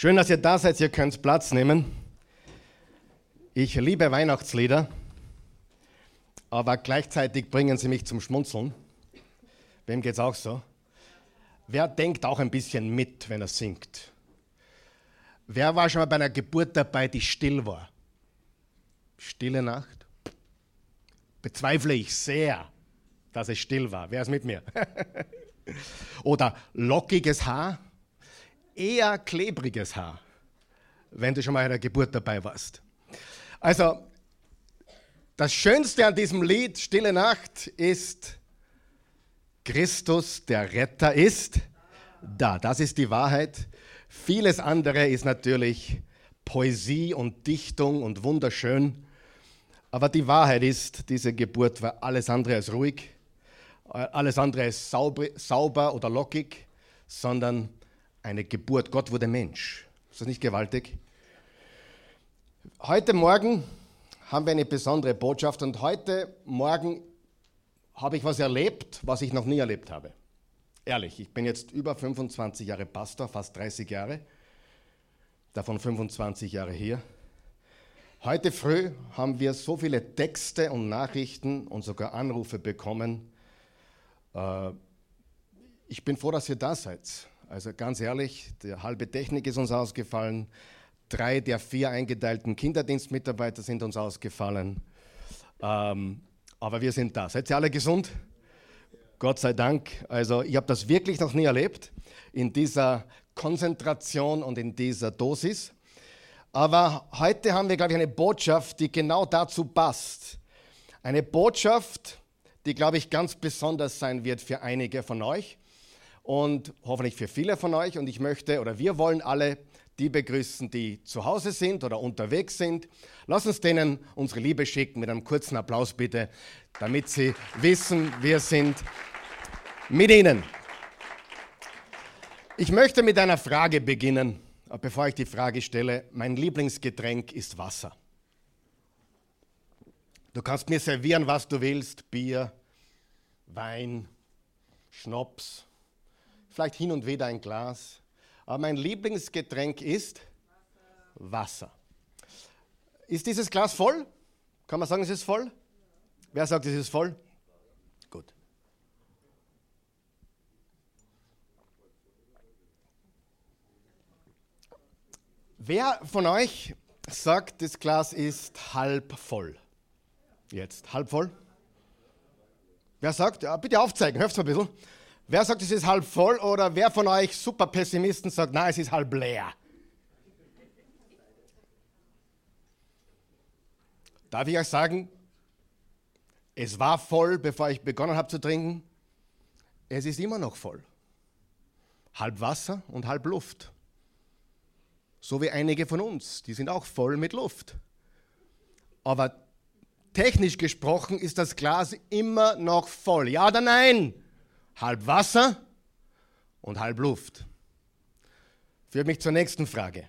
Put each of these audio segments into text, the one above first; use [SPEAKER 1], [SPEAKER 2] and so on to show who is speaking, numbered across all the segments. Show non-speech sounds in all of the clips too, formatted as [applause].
[SPEAKER 1] Schön, dass ihr da seid, ihr könnt Platz nehmen. Ich liebe Weihnachtslieder, aber gleichzeitig bringen sie mich zum Schmunzeln. Wem geht es auch so? Wer denkt auch ein bisschen mit, wenn er singt? Wer war schon mal bei einer Geburt dabei, die still war? Stille Nacht? Bezweifle ich sehr, dass es still war. Wer ist mit mir? [laughs] Oder lockiges Haar? Eher klebriges Haar, wenn du schon mal bei der Geburt dabei warst. Also, das Schönste an diesem Lied, Stille Nacht, ist, Christus, der Retter, ist da. Das ist die Wahrheit. Vieles andere ist natürlich Poesie und Dichtung und wunderschön. Aber die Wahrheit ist, diese Geburt war alles andere als ruhig, alles andere als sauber, sauber oder lockig, sondern eine Geburt. Gott wurde Mensch. Ist das nicht gewaltig? Heute Morgen haben wir eine besondere Botschaft und heute Morgen habe ich was erlebt, was ich noch nie erlebt habe. Ehrlich, ich bin jetzt über 25 Jahre Pastor, fast 30 Jahre, davon 25 Jahre hier. Heute früh haben wir so viele Texte und Nachrichten und sogar Anrufe bekommen. Äh, ich bin froh, dass ihr da seid. Also ganz ehrlich, die halbe Technik ist uns ausgefallen. Drei der vier eingeteilten Kinderdienstmitarbeiter sind uns ausgefallen. Ähm, aber wir sind da. Seid ihr alle gesund? Gott sei Dank. Also ich habe das wirklich noch nie erlebt in dieser Konzentration und in dieser Dosis. Aber heute haben wir, glaube ich, eine Botschaft, die genau dazu passt. Eine Botschaft, die, glaube ich, ganz besonders sein wird für einige von euch und hoffentlich für viele von euch. Und ich möchte oder wir wollen alle die begrüßen, die zu Hause sind oder unterwegs sind. Lass uns denen unsere Liebe schicken mit einem kurzen Applaus bitte, damit sie wissen, wir sind mit ihnen. Ich möchte mit einer Frage beginnen, bevor ich die Frage stelle. Mein Lieblingsgetränk ist Wasser. Du kannst mir servieren, was du willst, Bier, Wein, Schnaps, vielleicht hin und wieder ein Glas. Aber mein Lieblingsgetränk ist Wasser. Ist dieses Glas voll? Kann man sagen, es ist voll? Wer sagt, es ist voll? Gut. Wer von euch sagt, das Glas ist halb voll? Jetzt, halb voll? Wer sagt? Ja, bitte aufzeigen, hört mal ein bisschen. Wer sagt, es ist halb voll oder wer von euch super Pessimisten sagt, nein, es ist halb leer? Darf ich euch sagen, es war voll, bevor ich begonnen habe zu trinken. Es ist immer noch voll. Halb Wasser und halb Luft. So wie einige von uns, die sind auch voll mit Luft. Aber technisch gesprochen ist das Glas immer noch voll. Ja oder nein? Halb Wasser und halb Luft. Führt mich zur nächsten Frage.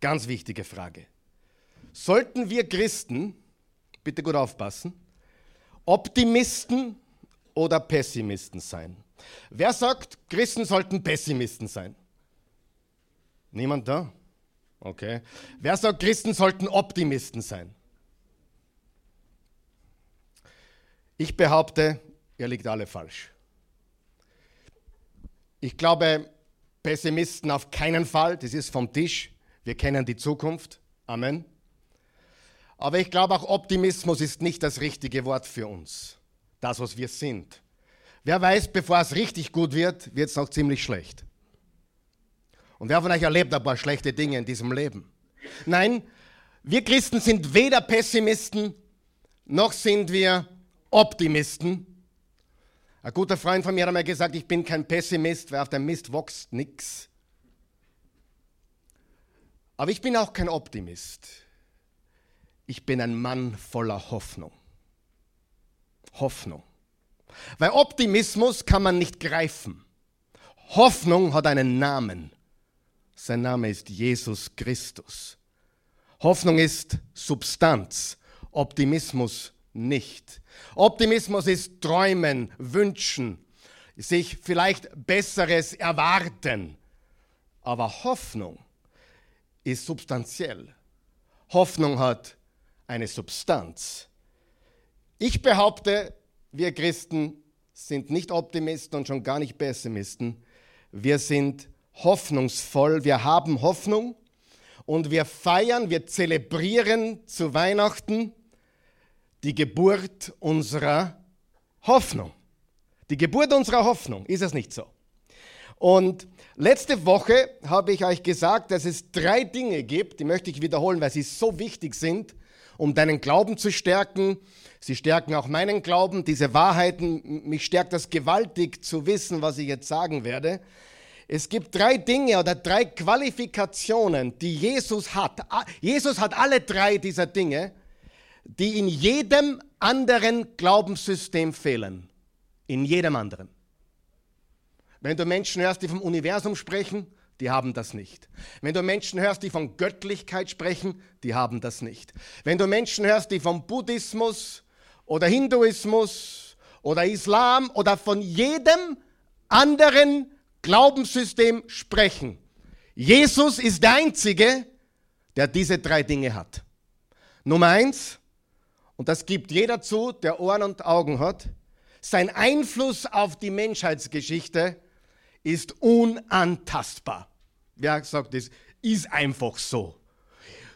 [SPEAKER 1] Ganz wichtige Frage. Sollten wir Christen, bitte gut aufpassen, Optimisten oder Pessimisten sein? Wer sagt, Christen sollten Pessimisten sein? Niemand da? Okay. Wer sagt, Christen sollten Optimisten sein? Ich behaupte, ihr liegt alle falsch. Ich glaube, Pessimisten auf keinen Fall, das ist vom Tisch. Wir kennen die Zukunft. Amen. Aber ich glaube auch, Optimismus ist nicht das richtige Wort für uns. Das, was wir sind. Wer weiß, bevor es richtig gut wird, wird es noch ziemlich schlecht. Und wer von euch erlebt ein paar schlechte Dinge in diesem Leben? Nein, wir Christen sind weder Pessimisten, noch sind wir Optimisten. Ein guter Freund von mir hat einmal gesagt, ich bin kein Pessimist, weil auf dem Mist wächst nichts. Aber ich bin auch kein Optimist. Ich bin ein Mann voller Hoffnung. Hoffnung. Weil Optimismus kann man nicht greifen. Hoffnung hat einen Namen. Sein Name ist Jesus Christus. Hoffnung ist Substanz. Optimismus nicht. Optimismus ist Träumen, Wünschen, sich vielleicht Besseres erwarten. Aber Hoffnung ist substanziell. Hoffnung hat eine Substanz. Ich behaupte, wir Christen sind nicht Optimisten und schon gar nicht Pessimisten. Wir sind hoffnungsvoll, wir haben Hoffnung und wir feiern, wir zelebrieren zu Weihnachten die Geburt unserer Hoffnung. Die Geburt unserer Hoffnung, ist es nicht so? Und letzte Woche habe ich euch gesagt, dass es drei Dinge gibt, die möchte ich wiederholen, weil sie so wichtig sind, um deinen Glauben zu stärken. Sie stärken auch meinen Glauben, diese Wahrheiten. Mich stärkt das gewaltig zu wissen, was ich jetzt sagen werde. Es gibt drei Dinge oder drei Qualifikationen, die Jesus hat. Jesus hat alle drei dieser Dinge, die in jedem anderen Glaubenssystem fehlen. In jedem anderen. Wenn du Menschen hörst, die vom Universum sprechen, die haben das nicht. Wenn du Menschen hörst, die von Göttlichkeit sprechen, die haben das nicht. Wenn du Menschen hörst, die vom Buddhismus oder Hinduismus oder Islam oder von jedem anderen Glaubenssystem sprechen, Jesus ist der Einzige, der diese drei Dinge hat. Nummer eins, und das gibt jeder zu, der Ohren und Augen hat, sein Einfluss auf die Menschheitsgeschichte ist unantastbar. Wer sagt das? Ist einfach so.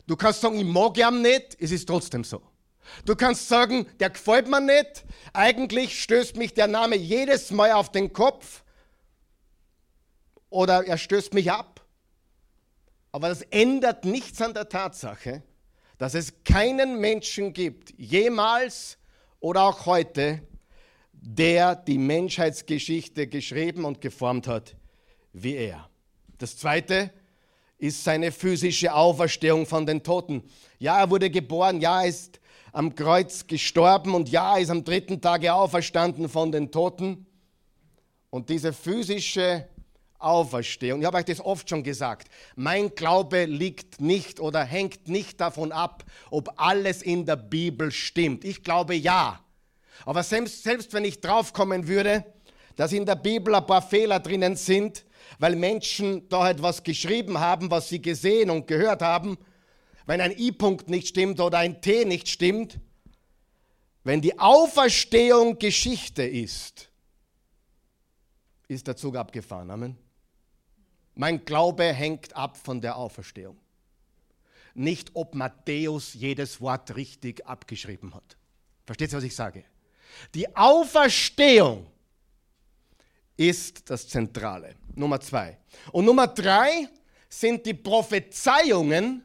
[SPEAKER 1] Du kannst sagen, ich mag ihn nicht, es ist trotzdem so. Du kannst sagen, der gefällt mir nicht, eigentlich stößt mich der Name jedes Mal auf den Kopf oder er stößt mich ab. Aber das ändert nichts an der Tatsache, dass es keinen Menschen gibt, jemals oder auch heute, der die Menschheitsgeschichte geschrieben und geformt hat wie er. Das zweite ist seine physische Auferstehung von den Toten. Ja, er wurde geboren, ja, er ist am Kreuz gestorben und ja, er ist am dritten Tage auferstanden von den Toten. Und diese physische Auferstehung, ich habe euch das oft schon gesagt, mein Glaube liegt nicht oder hängt nicht davon ab, ob alles in der Bibel stimmt. Ich glaube ja. Aber selbst, selbst wenn ich draufkommen würde, dass in der Bibel ein paar Fehler drinnen sind, weil Menschen da etwas geschrieben haben, was sie gesehen und gehört haben, wenn ein I-Punkt nicht stimmt oder ein T nicht stimmt, wenn die Auferstehung Geschichte ist, ist der Zug abgefahren. Amen. Mein Glaube hängt ab von der Auferstehung. Nicht, ob Matthäus jedes Wort richtig abgeschrieben hat. Versteht ihr, was ich sage? Die Auferstehung ist das Zentrale. Nummer zwei. Und Nummer drei sind die Prophezeiungen,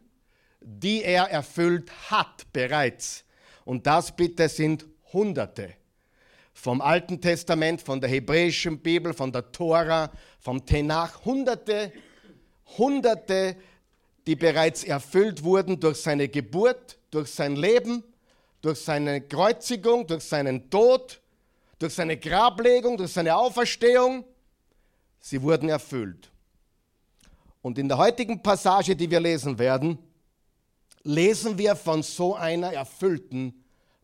[SPEAKER 1] die er erfüllt hat bereits. Und das bitte sind Hunderte. Vom Alten Testament, von der hebräischen Bibel, von der Tora, vom Tenach. Hunderte, Hunderte, die bereits erfüllt wurden durch seine Geburt, durch sein Leben durch seine Kreuzigung, durch seinen Tod, durch seine Grablegung, durch seine Auferstehung, sie wurden erfüllt. Und in der heutigen Passage, die wir lesen werden, lesen wir von so einer erfüllten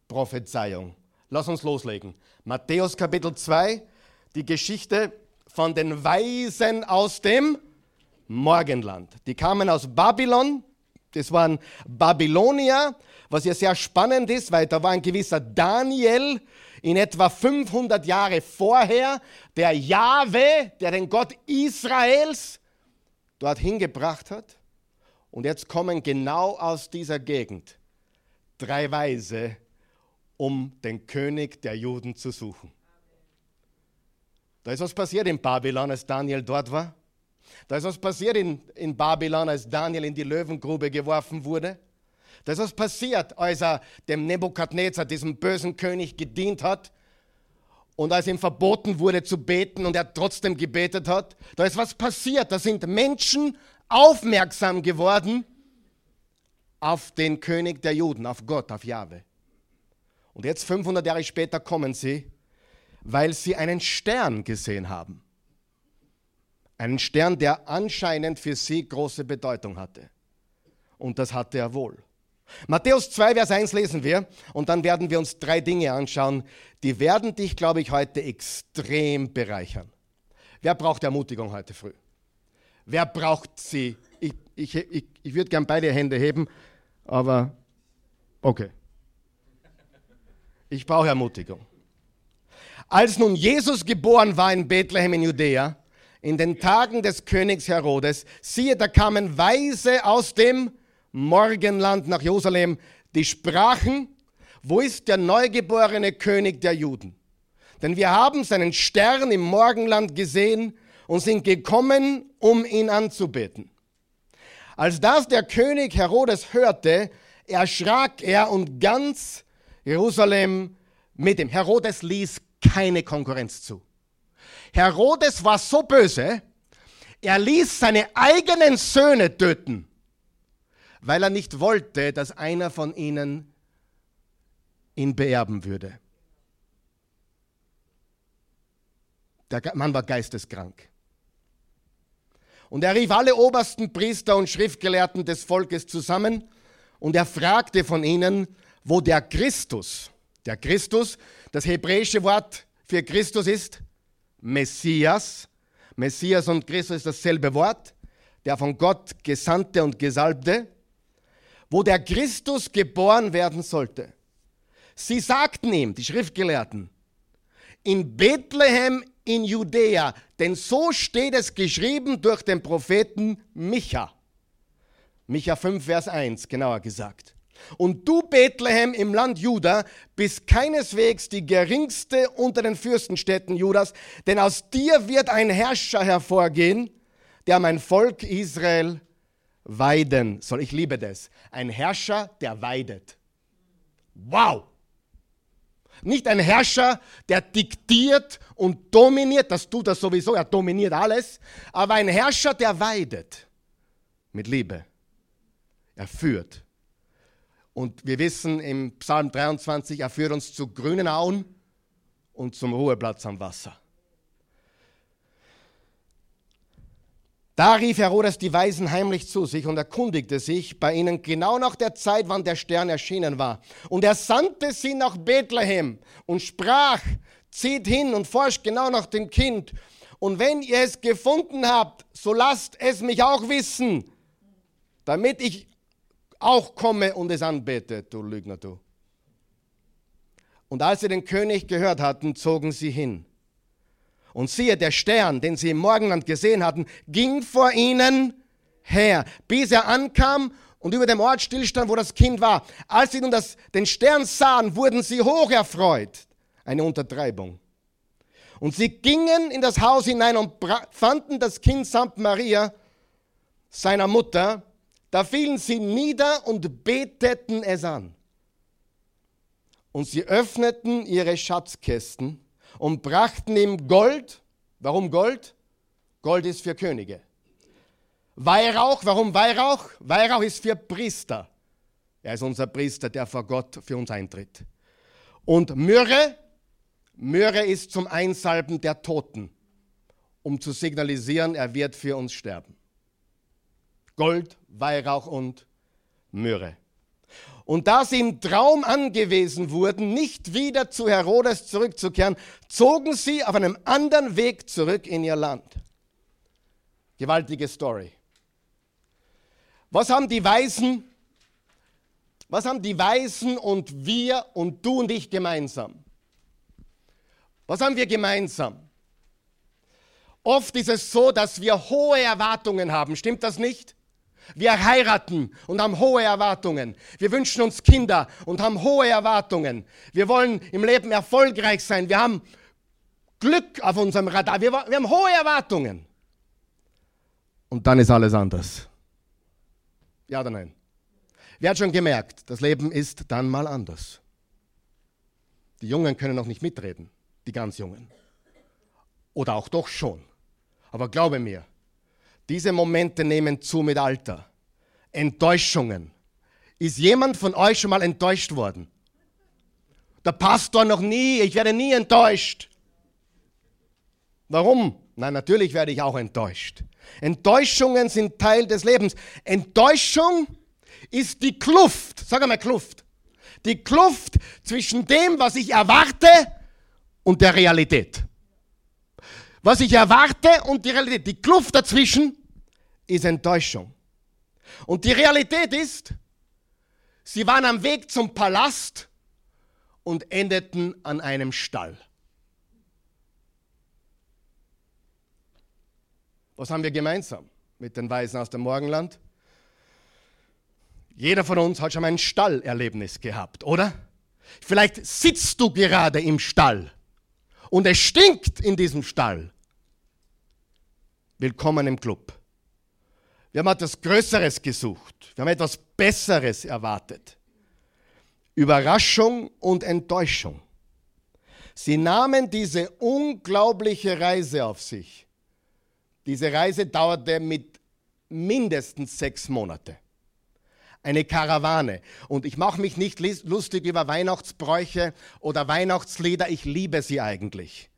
[SPEAKER 1] Prophezeiung. Lass uns loslegen. Matthäus Kapitel 2, die Geschichte von den Weisen aus dem Morgenland. Die kamen aus Babylon, das waren Babylonier, was ja sehr spannend ist, weil da war ein gewisser Daniel in etwa 500 Jahre vorher, der Jahwe, der den Gott Israels dort hingebracht hat. Und jetzt kommen genau aus dieser Gegend drei Weise, um den König der Juden zu suchen. Da ist was passiert in Babylon, als Daniel dort war. Da ist was passiert in, in Babylon, als Daniel in die Löwengrube geworfen wurde. Das ist passiert, als er dem Nebukadnezar, diesem bösen König, gedient hat und als ihm verboten wurde zu beten und er trotzdem gebetet hat. Da ist was passiert. Da sind Menschen aufmerksam geworden auf den König der Juden, auf Gott, auf Jahwe. Und jetzt 500 Jahre später kommen sie, weil sie einen Stern gesehen haben. Einen Stern, der anscheinend für sie große Bedeutung hatte. Und das hatte er wohl. Matthäus 2, Vers 1 lesen wir und dann werden wir uns drei Dinge anschauen, die werden dich, glaube ich, heute extrem bereichern. Wer braucht Ermutigung heute früh? Wer braucht sie? Ich, Ich, ich, ich würde gern beide Hände heben, aber okay. Ich brauche Ermutigung. Als nun Jesus geboren war in Bethlehem in Judäa, in den Tagen des Königs Herodes, siehe, da kamen Weise aus dem Morgenland nach Jerusalem, die sprachen, wo ist der neugeborene König der Juden? Denn wir haben seinen Stern im Morgenland gesehen und sind gekommen, um ihn anzubeten. Als das der König Herodes hörte, erschrak er und ganz Jerusalem mit ihm. Herodes ließ keine Konkurrenz zu. Herodes war so böse, er ließ seine eigenen Söhne töten, weil er nicht wollte, dass einer von ihnen ihn beerben würde. Der Mann war geisteskrank. Und er rief alle obersten Priester und Schriftgelehrten des Volkes zusammen und er fragte von ihnen, wo der Christus, der Christus, das hebräische Wort für Christus ist Messias. Messias und Christus ist dasselbe Wort, der von Gott Gesandte und Gesalbte, wo der Christus geboren werden sollte. Sie sagten ihm, die Schriftgelehrten, in Bethlehem in Judäa, denn so steht es geschrieben durch den Propheten Micha. Micha 5, Vers 1, genauer gesagt. Und du, Bethlehem im Land Juda, bist keineswegs die geringste unter den Fürstenstädten Judas, denn aus dir wird ein Herrscher hervorgehen, der mein Volk Israel weiden soll. Ich liebe das. Ein Herrscher, der weidet. Wow! Nicht ein Herrscher, der diktiert und dominiert, das tut er sowieso, er dominiert alles, aber ein Herrscher, der weidet mit Liebe. Er führt. Und wir wissen im Psalm 23, er führt uns zu grünen Auen und zum Ruheplatz am Wasser. Da rief Herodes die Weisen heimlich zu sich und erkundigte sich bei ihnen genau nach der Zeit, wann der Stern erschienen war. Und er sandte sie nach Bethlehem und sprach, zieht hin und forscht genau nach dem Kind. Und wenn ihr es gefunden habt, so lasst es mich auch wissen, damit ich auch komme und es anbete, du Lügner, du. Und als sie den König gehört hatten, zogen sie hin. Und siehe, der Stern, den sie im Morgenland gesehen hatten, ging vor ihnen her, bis er ankam und über dem Ort stillstand, wo das Kind war. Als sie nun das, den Stern sahen, wurden sie hoch erfreut. Eine Untertreibung. Und sie gingen in das Haus hinein und fanden das Kind samt Maria, seiner Mutter. Da fielen sie nieder und beteten es an. Und sie öffneten ihre Schatzkästen und brachten ihm Gold. Warum Gold? Gold ist für Könige. Weihrauch, warum Weihrauch? Weihrauch ist für Priester. Er ist unser Priester, der vor Gott für uns eintritt. Und Myrrhe, Myrrhe ist zum Einsalben der Toten, um zu signalisieren, er wird für uns sterben. Gold, Weihrauch und Myrrhe. Und da sie im Traum angewiesen wurden, nicht wieder zu Herodes zurückzukehren, zogen sie auf einem anderen Weg zurück in ihr Land. Gewaltige Story. Was haben die Weisen, was haben die Weisen und wir und du und ich gemeinsam? Was haben wir gemeinsam? Oft ist es so, dass wir hohe Erwartungen haben. Stimmt das nicht? Wir heiraten und haben hohe Erwartungen. Wir wünschen uns Kinder und haben hohe Erwartungen. Wir wollen im Leben erfolgreich sein. Wir haben Glück auf unserem Radar. Wir, wir haben hohe Erwartungen. Und dann ist alles anders. Ja oder nein? Wer hat schon gemerkt, das Leben ist dann mal anders. Die Jungen können noch nicht mitreden, die ganz Jungen. Oder auch doch schon. Aber glaube mir, diese Momente nehmen zu mit Alter. Enttäuschungen. Ist jemand von euch schon mal enttäuscht worden? Der Pastor noch nie, ich werde nie enttäuscht. Warum? Nein, natürlich werde ich auch enttäuscht. Enttäuschungen sind Teil des Lebens. Enttäuschung ist die Kluft, sag einmal Kluft. Die Kluft zwischen dem, was ich erwarte und der Realität. Was ich erwarte und die Realität. Die Kluft dazwischen ist Enttäuschung. Und die Realität ist, sie waren am Weg zum Palast und endeten an einem Stall. Was haben wir gemeinsam mit den Weisen aus dem Morgenland? Jeder von uns hat schon mal ein Stallerlebnis gehabt, oder? Vielleicht sitzt du gerade im Stall und es stinkt in diesem Stall. Willkommen im Club. Wir haben etwas Größeres gesucht. Wir haben etwas Besseres erwartet. Überraschung und Enttäuschung. Sie nahmen diese unglaubliche Reise auf sich. Diese Reise dauerte mit mindestens sechs Monate. Eine Karawane. Und ich mache mich nicht lustig über Weihnachtsbräuche oder Weihnachtslieder. Ich liebe sie eigentlich.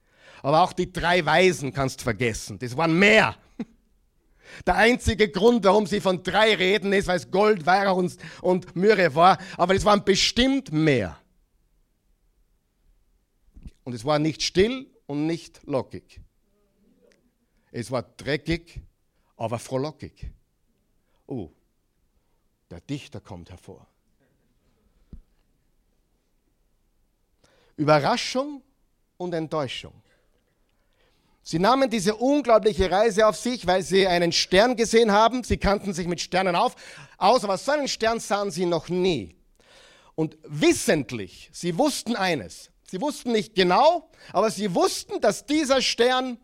[SPEAKER 1] Aber auch die drei Weisen kannst vergessen. Das waren mehr. Der einzige Grund, warum sie von drei reden, ist, weil es Gold, Weihrauch und, und Myrrhe war. Aber es waren bestimmt mehr. Und es war nicht still und nicht lockig. Es war dreckig, aber frohlockig. Oh, der Dichter kommt hervor. Überraschung und Enttäuschung. Sie nahmen diese unglaubliche Reise auf sich, weil sie einen Stern gesehen haben. Sie kannten sich mit Sternen auf, aus, aber so einen Stern sahen sie noch nie. Und wissentlich, sie wussten eines. Sie wussten nicht genau, aber sie wussten, dass dieser Stern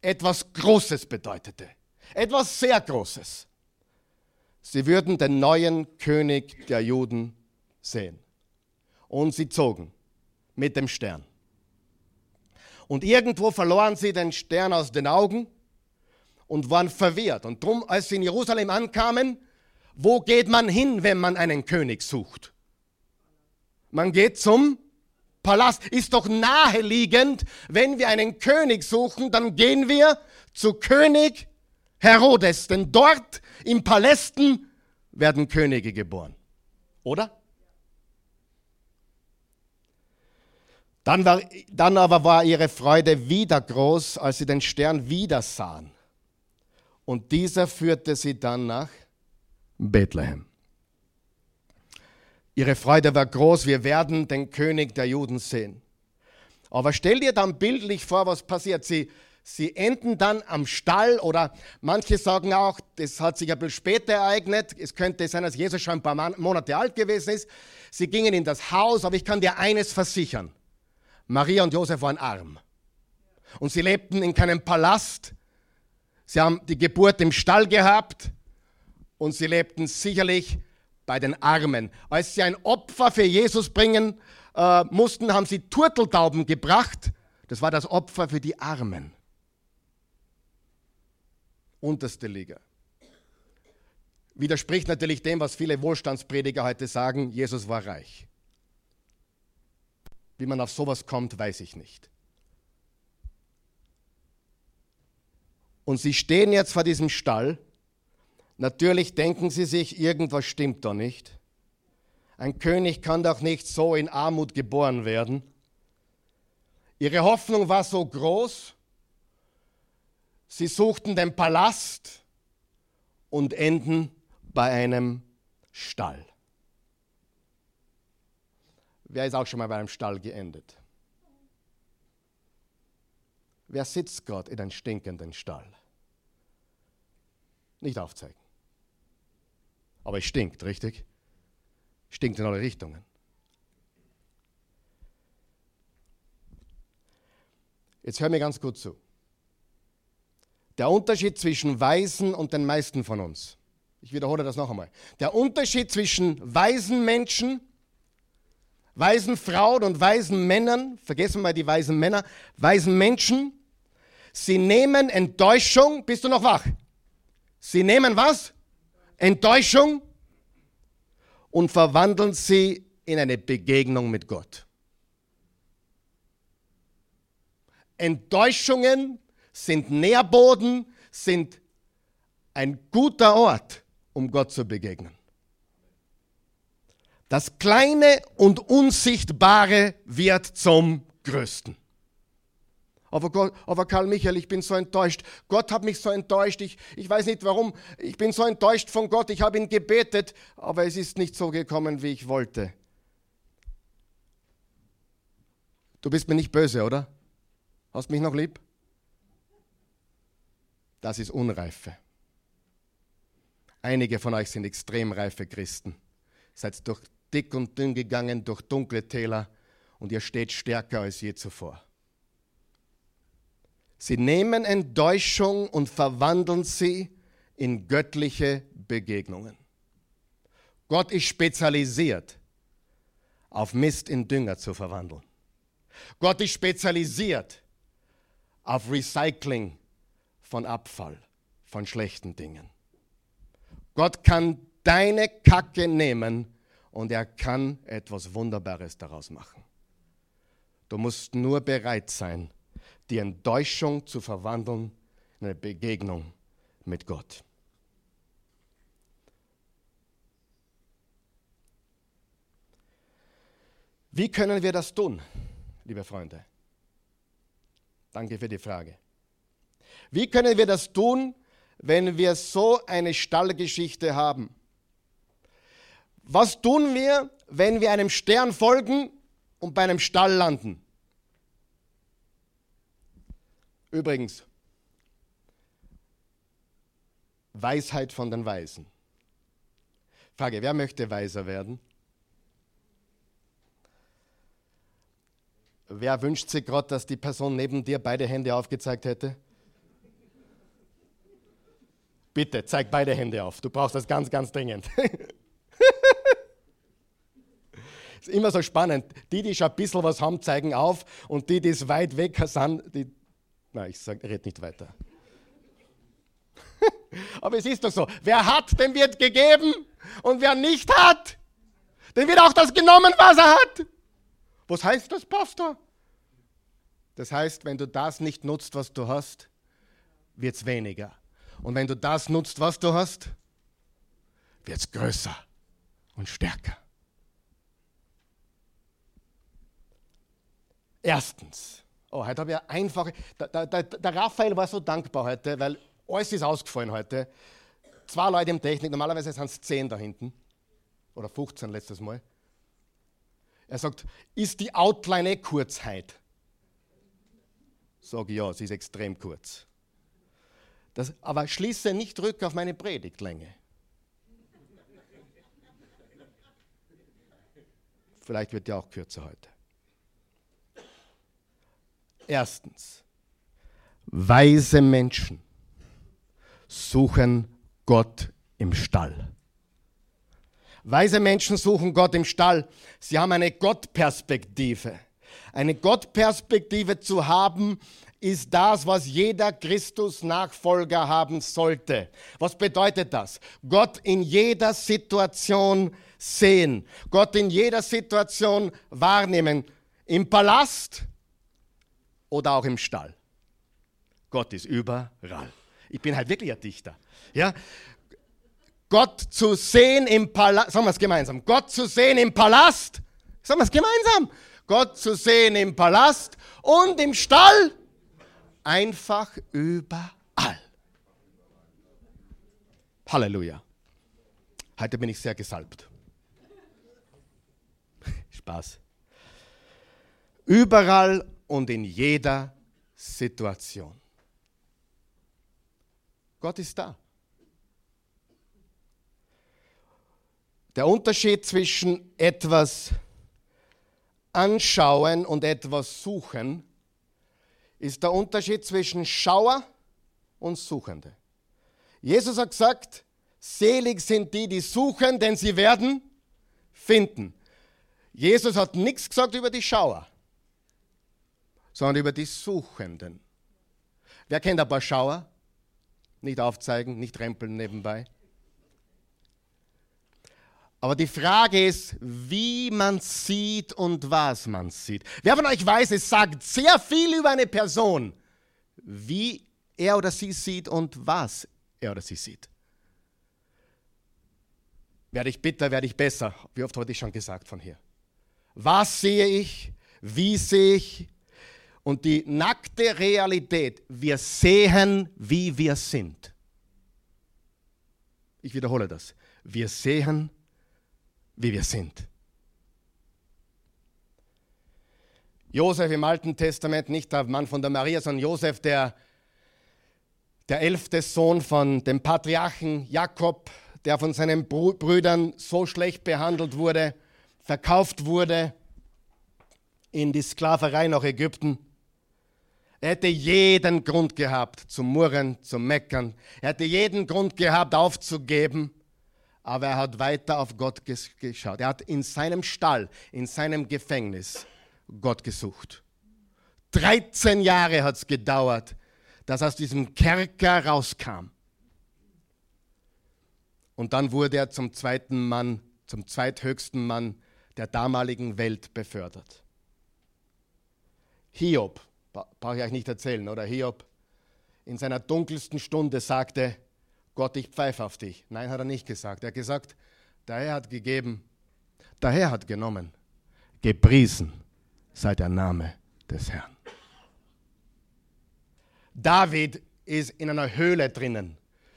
[SPEAKER 1] etwas Großes bedeutete. Etwas sehr Großes. Sie würden den neuen König der Juden sehen. Und sie zogen mit dem Stern. Und irgendwo verloren sie den Stern aus den Augen und waren verwirrt. Und drum, als sie in Jerusalem ankamen, wo geht man hin, wenn man einen König sucht? Man geht zum Palast. Ist doch naheliegend, wenn wir einen König suchen, dann gehen wir zu König Herodes, denn dort im Palästen werden Könige geboren. Oder? Dann, war, dann aber war ihre Freude wieder groß, als sie den Stern wieder sahen. Und dieser führte sie dann nach Bethlehem. Ihre Freude war groß, wir werden den König der Juden sehen. Aber stell dir dann bildlich vor, was passiert. Sie, sie enden dann am Stall oder manche sagen auch, das hat sich ein bisschen später ereignet. Es könnte sein, dass Jesus schon ein paar Monate alt gewesen ist. Sie gingen in das Haus, aber ich kann dir eines versichern. Maria und Josef waren arm. Und sie lebten in keinem Palast. Sie haben die Geburt im Stall gehabt und sie lebten sicherlich bei den Armen. Als sie ein Opfer für Jesus bringen äh, mussten, haben sie Turteltauben gebracht. Das war das Opfer für die Armen. Unterste Liga. Widerspricht natürlich dem, was viele Wohlstandsprediger heute sagen, Jesus war reich. Wie man auf sowas kommt, weiß ich nicht. Und sie stehen jetzt vor diesem Stall. Natürlich denken sie sich, irgendwas stimmt da nicht. Ein König kann doch nicht so in Armut geboren werden. Ihre Hoffnung war so groß. Sie suchten den Palast und enden bei einem Stall. Wer ist auch schon mal bei einem Stall geendet? Wer sitzt gerade in einem stinkenden Stall? Nicht aufzeigen. Aber es stinkt, richtig? Stinkt in alle Richtungen. Jetzt hör mir ganz gut zu. Der Unterschied zwischen Weisen und den meisten von uns. Ich wiederhole das noch einmal. Der Unterschied zwischen weisen Menschen weisen Frauen und weisen Männern, vergessen wir die weisen Männer, weisen Menschen, sie nehmen Enttäuschung, bist du noch wach? Sie nehmen was? Enttäuschung und verwandeln sie in eine Begegnung mit Gott. Enttäuschungen sind Nährboden, sind ein guter Ort, um Gott zu begegnen. Das Kleine und Unsichtbare wird zum Größten. Aber, Gott, aber Karl Michael, ich bin so enttäuscht. Gott hat mich so enttäuscht. Ich, ich weiß nicht warum. Ich bin so enttäuscht von Gott. Ich habe ihn gebetet, aber es ist nicht so gekommen, wie ich wollte. Du bist mir nicht böse, oder? Hast mich noch lieb? Das ist Unreife. Einige von euch sind extrem reife Christen. Seid durch dick und dünn gegangen, durch dunkle Täler und ihr steht stärker als je zuvor. Sie nehmen Enttäuschung und verwandeln sie in göttliche Begegnungen. Gott ist spezialisiert, auf Mist in Dünger zu verwandeln. Gott ist spezialisiert auf Recycling von Abfall, von schlechten Dingen. Gott kann deine Kacke nehmen und er kann etwas Wunderbares daraus machen. Du musst nur bereit sein, die Enttäuschung zu verwandeln in eine Begegnung mit Gott. Wie können wir das tun, liebe Freunde? Danke für die Frage. Wie können wir das tun, wenn wir so eine Stallgeschichte haben? Was tun wir, wenn wir einem Stern folgen und bei einem Stall landen? Übrigens, Weisheit von den Weisen. Frage, wer möchte weiser werden? Wer wünscht sich gerade, dass die Person neben dir beide Hände aufgezeigt hätte? Bitte, zeig beide Hände auf. Du brauchst das ganz, ganz dringend. [laughs] ist immer so spannend. Die, die schon ein bisschen was haben, zeigen auf und die, die es weit weg sind, die. Nein, ich sage, red nicht weiter. [laughs] Aber es ist doch so. Wer hat, dem wird gegeben. Und wer nicht hat, dem wird auch das genommen, was er hat. Was heißt das, Pastor? Das heißt, wenn du das nicht nutzt, was du hast, wird es weniger. Und wenn du das nutzt, was du hast, wird es größer und stärker. Erstens, oh, heute habe ich eine einfache, der, der, der Raphael war so dankbar heute, weil alles ist ausgefallen heute. Zwei Leute im Technik, normalerweise sind es zehn da hinten, oder 15 letztes Mal. Er sagt, ist die Outline eh Kurzheit? Sage ja, sie ist extrem kurz. Das, aber schließe nicht rück auf meine Predigtlänge. Vielleicht wird die auch kürzer heute. Erstens, weise Menschen suchen Gott im Stall. Weise Menschen suchen Gott im Stall. Sie haben eine Gottperspektive. Eine Gottperspektive zu haben, ist das, was jeder Christus-Nachfolger haben sollte. Was bedeutet das? Gott in jeder Situation sehen, Gott in jeder Situation wahrnehmen. Im Palast oder auch im Stall. Gott ist überall. Ich bin halt wirklich ein Dichter. Ja? Gott zu sehen im Palast, sagen wir es gemeinsam, Gott zu sehen im Palast, sagen wir es gemeinsam, Gott zu sehen im Palast und im Stall einfach überall. Halleluja. Heute bin ich sehr gesalbt. [laughs] Spaß. Überall und in jeder Situation. Gott ist da. Der Unterschied zwischen etwas anschauen und etwas suchen ist der Unterschied zwischen Schauer und Suchende. Jesus hat gesagt, selig sind die, die suchen, denn sie werden finden. Jesus hat nichts gesagt über die Schauer, sondern über die Suchenden. Wer kennt ein paar Schauer? Nicht aufzeigen, nicht rempeln nebenbei. Aber die Frage ist, wie man sieht und was man sieht. Wer von euch weiß, es sagt sehr viel über eine Person, wie er oder sie sieht und was er oder sie sieht. Werde ich bitter, werde ich besser. Wie oft habe ich schon gesagt von hier? Was sehe ich? Wie sehe ich? Und die nackte Realität, wir sehen, wie wir sind. Ich wiederhole das. Wir sehen, wie wir sind. Josef im Alten Testament, nicht der Mann von der Maria, sondern Josef, der, der elfte Sohn von dem Patriarchen Jakob, der von seinen Brüdern so schlecht behandelt wurde, verkauft wurde in die Sklaverei nach Ägypten. Er hätte jeden Grund gehabt zu murren, zu meckern. Er hätte jeden Grund gehabt aufzugeben. Aber er hat weiter auf Gott geschaut. Er hat in seinem Stall, in seinem Gefängnis Gott gesucht. 13 Jahre hat es gedauert, dass er aus diesem Kerker rauskam. Und dann wurde er zum zweiten Mann, zum zweithöchsten Mann der damaligen Welt befördert. Hiob, brauche ich euch nicht erzählen, oder Hiob in seiner dunkelsten Stunde sagte, Gott, ich pfeife auf dich. Nein, hat er nicht gesagt. Er hat gesagt, der Herr hat gegeben, der Herr hat genommen. Gepriesen sei der Name des Herrn. David ist in einer Höhle drinnen.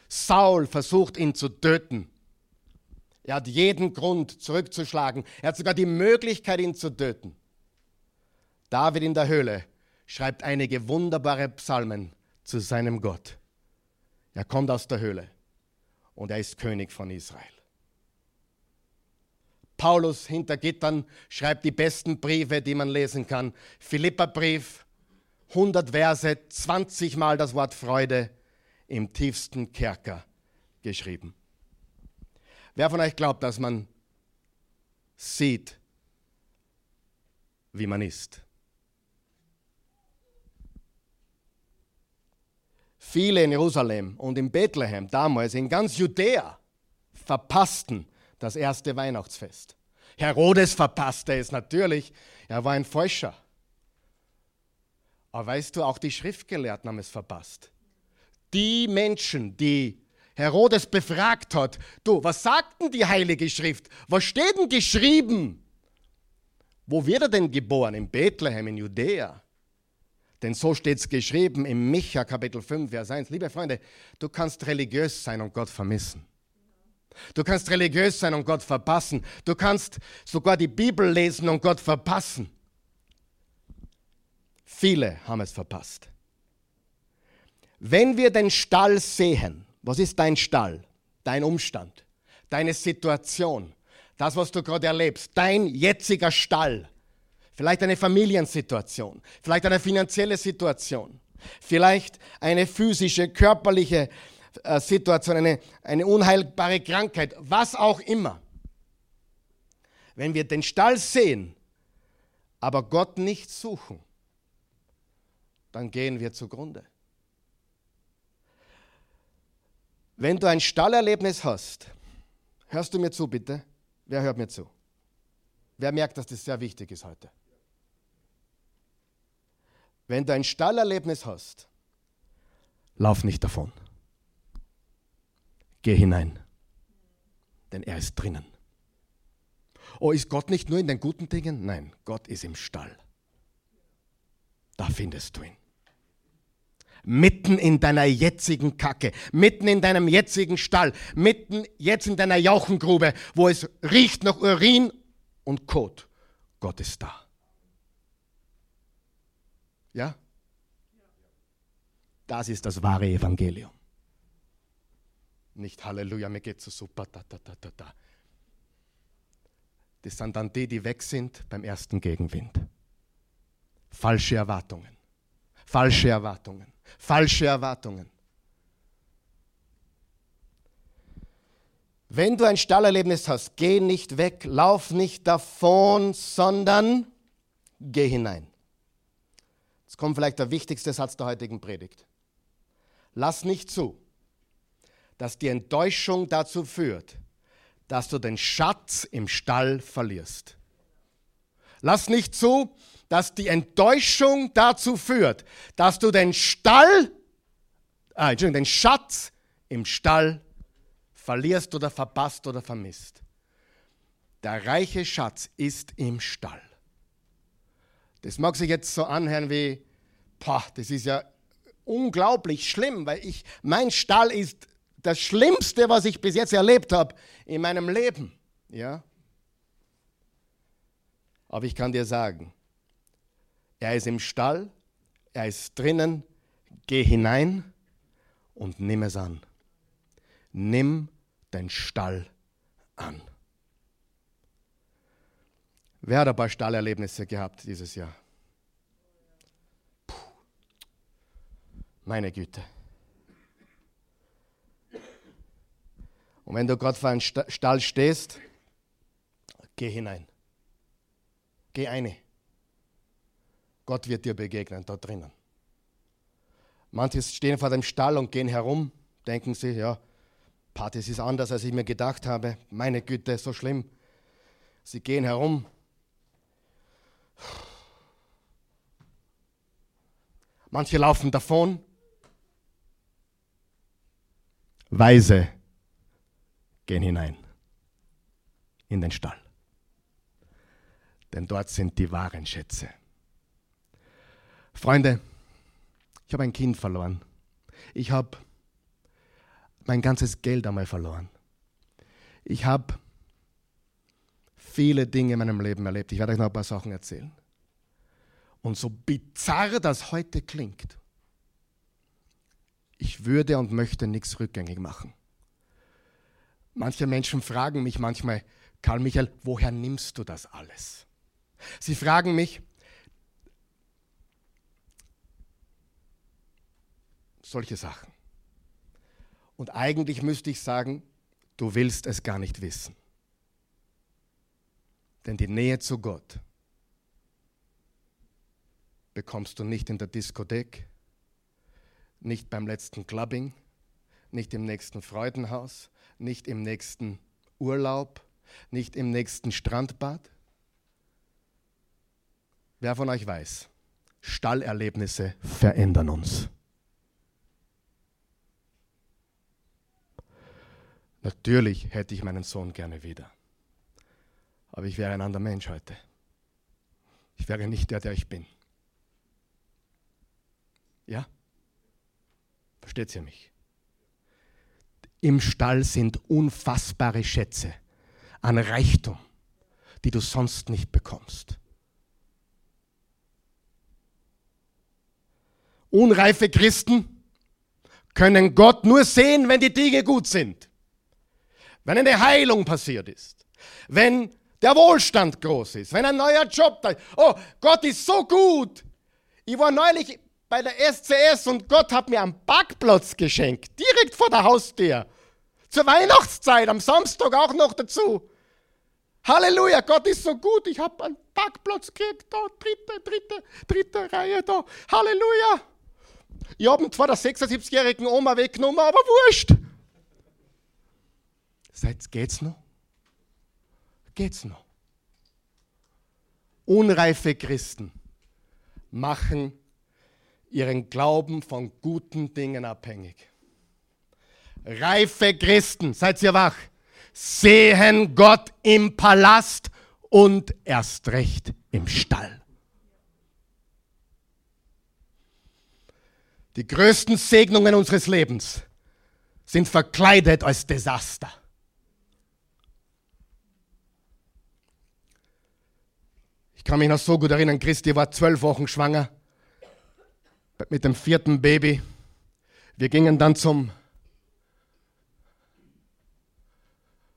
[SPEAKER 1] Saul versucht ihn zu töten. Er hat jeden Grund zurückzuschlagen. Er hat sogar die Möglichkeit, ihn zu töten. David in der Höhle schreibt einige wunderbare Psalmen zu seinem Gott. Er kommt aus der Höhle und er ist König von Israel. Paulus hinter Gittern schreibt die besten Briefe, die man lesen kann. Philipperbrief, 100 Verse, 20 Mal das Wort Freude im tiefsten Kerker geschrieben. Wer von euch glaubt, dass man sieht, wie man ist? Viele in Jerusalem und in Bethlehem, damals in ganz Judäa, verpassten das erste Weihnachtsfest. Herodes verpasste es natürlich, er war ein Fäuscher. Aber weißt du, auch die Schriftgelehrten haben es verpasst. Die Menschen, die Herodes befragt hat, du, was sagt denn die Heilige Schrift? Was steht denn geschrieben? Wo wird er denn geboren? In Bethlehem, in Judäa. Denn so steht es geschrieben im Micha Kapitel 5, Vers 1. Liebe Freunde, du kannst religiös sein und Gott vermissen. Du kannst religiös sein und Gott verpassen. Du kannst sogar die Bibel lesen und Gott verpassen. Viele haben es verpasst. Wenn wir den Stall sehen, was ist dein Stall, dein Umstand, deine Situation, das, was du gerade erlebst, dein jetziger Stall, vielleicht eine Familiensituation, vielleicht eine finanzielle Situation, vielleicht eine physische, körperliche äh, Situation, eine, eine unheilbare Krankheit, was auch immer. Wenn wir den Stall sehen, aber Gott nicht suchen, dann gehen wir zugrunde. Wenn du ein Stallerlebnis hast, hörst du mir zu, bitte? Wer hört mir zu? Wer merkt, dass das sehr wichtig ist heute? Wenn du ein Stallerlebnis hast, lauf nicht davon. Geh hinein, denn er ist drinnen. Oh, ist Gott nicht nur in den guten Dingen? Nein, Gott ist im Stall. Da findest du ihn. Mitten in deiner jetzigen Kacke, mitten in deinem jetzigen Stall, mitten jetzt in deiner Jauchengrube, wo es riecht nach Urin und Kot. Gott ist da. Ja? Das ist das wahre Evangelium. Nicht Halleluja, mir geht so super. Da, da, da, da, da. Das sind dann die, die weg sind beim ersten Gegenwind. Falsche Erwartungen. Falsche Erwartungen. Falsche Erwartungen. Wenn du ein Stallerlebnis hast, geh nicht weg, lauf nicht davon, sondern geh hinein. Jetzt kommt vielleicht der wichtigste Satz der heutigen Predigt. Lass nicht zu, dass die Enttäuschung dazu führt, dass du den Schatz im Stall verlierst. Lass nicht zu, dass die Enttäuschung dazu führt, dass du den Stall, ah, Entschuldigung, den Schatz im Stall verlierst oder verpasst oder vermisst. Der reiche Schatz ist im Stall. Das mag sich jetzt so anhören wie boah, das ist ja unglaublich schlimm, weil ich, mein Stall ist das Schlimmste, was ich bis jetzt erlebt habe in meinem Leben. Ja? Aber ich kann dir sagen, er ist im Stall, er ist drinnen, geh hinein und nimm es an. Nimm den Stall an. Wer hat ein paar Stallerlebnisse gehabt dieses Jahr? Puh. Meine Güte. Und wenn du gerade vor einem Stall stehst, geh hinein. Geh eine. Gott wird dir begegnen, da drinnen. Manche stehen vor dem Stall und gehen herum, denken sie, ja, das ist anders, als ich mir gedacht habe. Meine Güte, so schlimm. Sie gehen herum. Manche laufen davon. Weise gehen hinein in den Stall. Denn dort sind die wahren Schätze. Freunde, ich habe ein Kind verloren. Ich habe mein ganzes Geld einmal verloren. Ich habe viele Dinge in meinem Leben erlebt. Ich werde euch noch ein paar Sachen erzählen. Und so bizarr das heute klingt, ich würde und möchte nichts rückgängig machen. Manche Menschen fragen mich manchmal, Karl Michael, woher nimmst du das alles? Sie fragen mich, solche Sachen. Und eigentlich müsste ich sagen, du willst es gar nicht wissen. Denn die Nähe zu Gott bekommst du nicht in der Diskothek, nicht beim letzten Clubbing, nicht im nächsten Freudenhaus, nicht im nächsten Urlaub, nicht im nächsten Strandbad? Wer von euch weiß, Stallerlebnisse verändern uns. Natürlich hätte ich meinen Sohn gerne wieder. Aber ich wäre ein anderer Mensch heute. Ich wäre nicht der, der ich bin. Ja? Versteht ihr mich? Im Stall sind unfassbare Schätze an Reichtum, die du sonst nicht bekommst. Unreife Christen können Gott nur sehen, wenn die Dinge gut sind. Wenn eine Heilung passiert ist. Wenn der Wohlstand groß ist. Wenn ein neuer Job da ist. Oh, Gott ist so gut. Ich war neulich bei der SCS und Gott hat mir einen Parkplatz geschenkt, direkt vor der Haustür. Zur Weihnachtszeit, am Samstag auch noch dazu. Halleluja, Gott ist so gut. Ich habe einen Parkplatz gekriegt, da, dritte, dritte, dritte Reihe da. Halleluja. Ich habe ihn zwar der 76-jährigen Oma weggenommen, aber wurscht. Seid, geht's noch? Geht's noch? Unreife Christen machen ihren Glauben von guten Dingen abhängig. Reife Christen, seid ihr wach, sehen Gott im Palast und erst recht im Stall. Die größten Segnungen unseres Lebens sind verkleidet als Desaster. Ich kann mich noch so gut erinnern, Christi war zwölf Wochen schwanger mit dem vierten Baby. Wir gingen dann zum,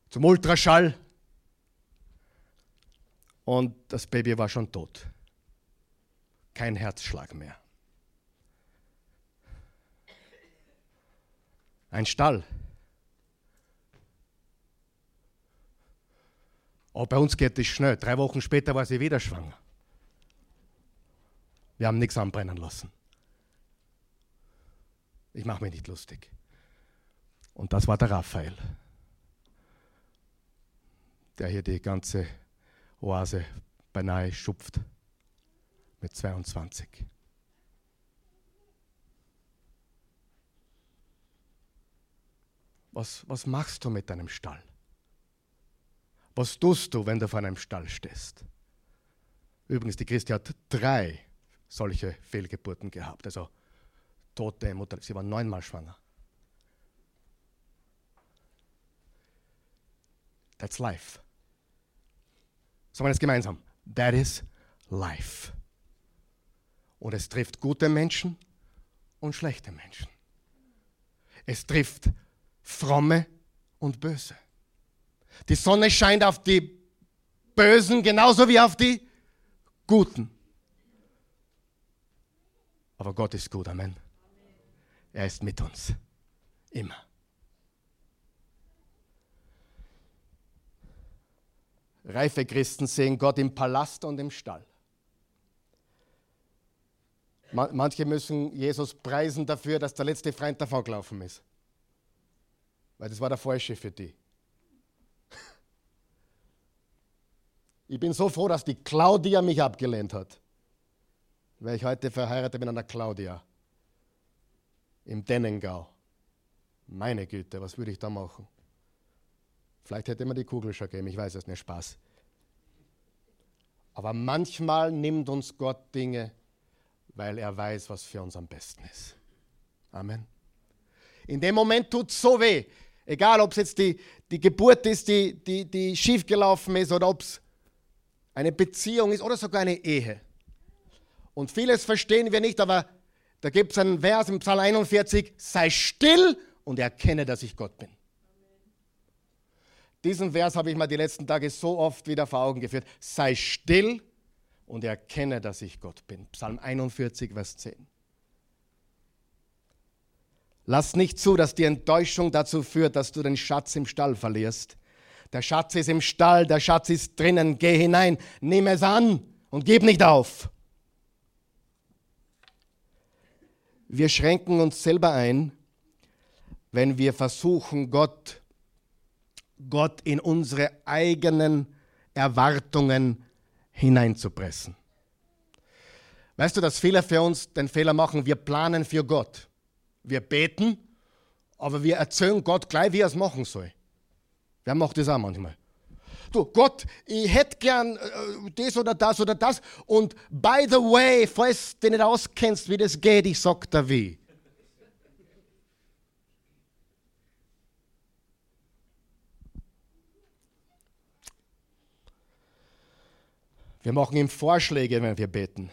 [SPEAKER 1] zum Ultraschall und das Baby war schon tot. Kein Herzschlag mehr. Ein Stall. Aber bei uns geht es schnell. Drei Wochen später war sie wieder schwanger. Wir haben nichts anbrennen lassen. Ich mache mich nicht lustig. Und das war der Raphael, der hier die ganze Oase beinahe schupft mit 22. Was, was machst du mit deinem Stall? Was tust du, wenn du vor einem Stall stehst? Übrigens, die Christi hat drei solche Fehlgeburten gehabt. Also tote Mutter. Sie war neunmal schwanger. That's life. Sagen wir das gemeinsam. That is life. Und es trifft gute Menschen und schlechte Menschen. Es trifft fromme und böse. Die Sonne scheint auf die Bösen genauso wie auf die Guten. Aber Gott ist gut, Amen. Er ist mit uns. Immer. Reife Christen sehen Gott im Palast und im Stall. Manche müssen Jesus preisen dafür, dass der letzte Freund davon gelaufen ist. Weil das war der falsche für die. Ich bin so froh, dass die Claudia mich abgelehnt hat. Weil ich heute verheiratet bin an der Claudia. Im Dennengau. Meine Güte, was würde ich da machen? Vielleicht hätte man die Kugel schon gegeben, ich weiß es nicht, Spaß. Aber manchmal nimmt uns Gott Dinge, weil er weiß, was für uns am besten ist. Amen. In dem Moment tut es so weh. Egal, ob es jetzt die, die Geburt ist, die, die, die schiefgelaufen ist oder ob es eine Beziehung ist oder sogar eine Ehe. Und vieles verstehen wir nicht, aber da gibt es einen Vers im Psalm 41, sei still und erkenne, dass ich Gott bin. Diesen Vers habe ich mir die letzten Tage so oft wieder vor Augen geführt. Sei still und erkenne, dass ich Gott bin. Psalm 41, Vers 10. Lass nicht zu, dass die Enttäuschung dazu führt, dass du den Schatz im Stall verlierst. Der Schatz ist im Stall, der Schatz ist drinnen. Geh hinein, nimm es an und gib nicht auf. Wir schränken uns selber ein, wenn wir versuchen, Gott, Gott in unsere eigenen Erwartungen hineinzupressen. Weißt du, dass viele für uns den Fehler machen, wir planen für Gott. Wir beten, aber wir erzählen Gott gleich, wie er es machen soll. Wer macht das auch manchmal? Du, Gott, ich hätte gern äh, das oder das oder das. Und by the way, falls du nicht auskennst, wie das geht, ich sag dir wie. Wir machen ihm Vorschläge, wenn wir beten.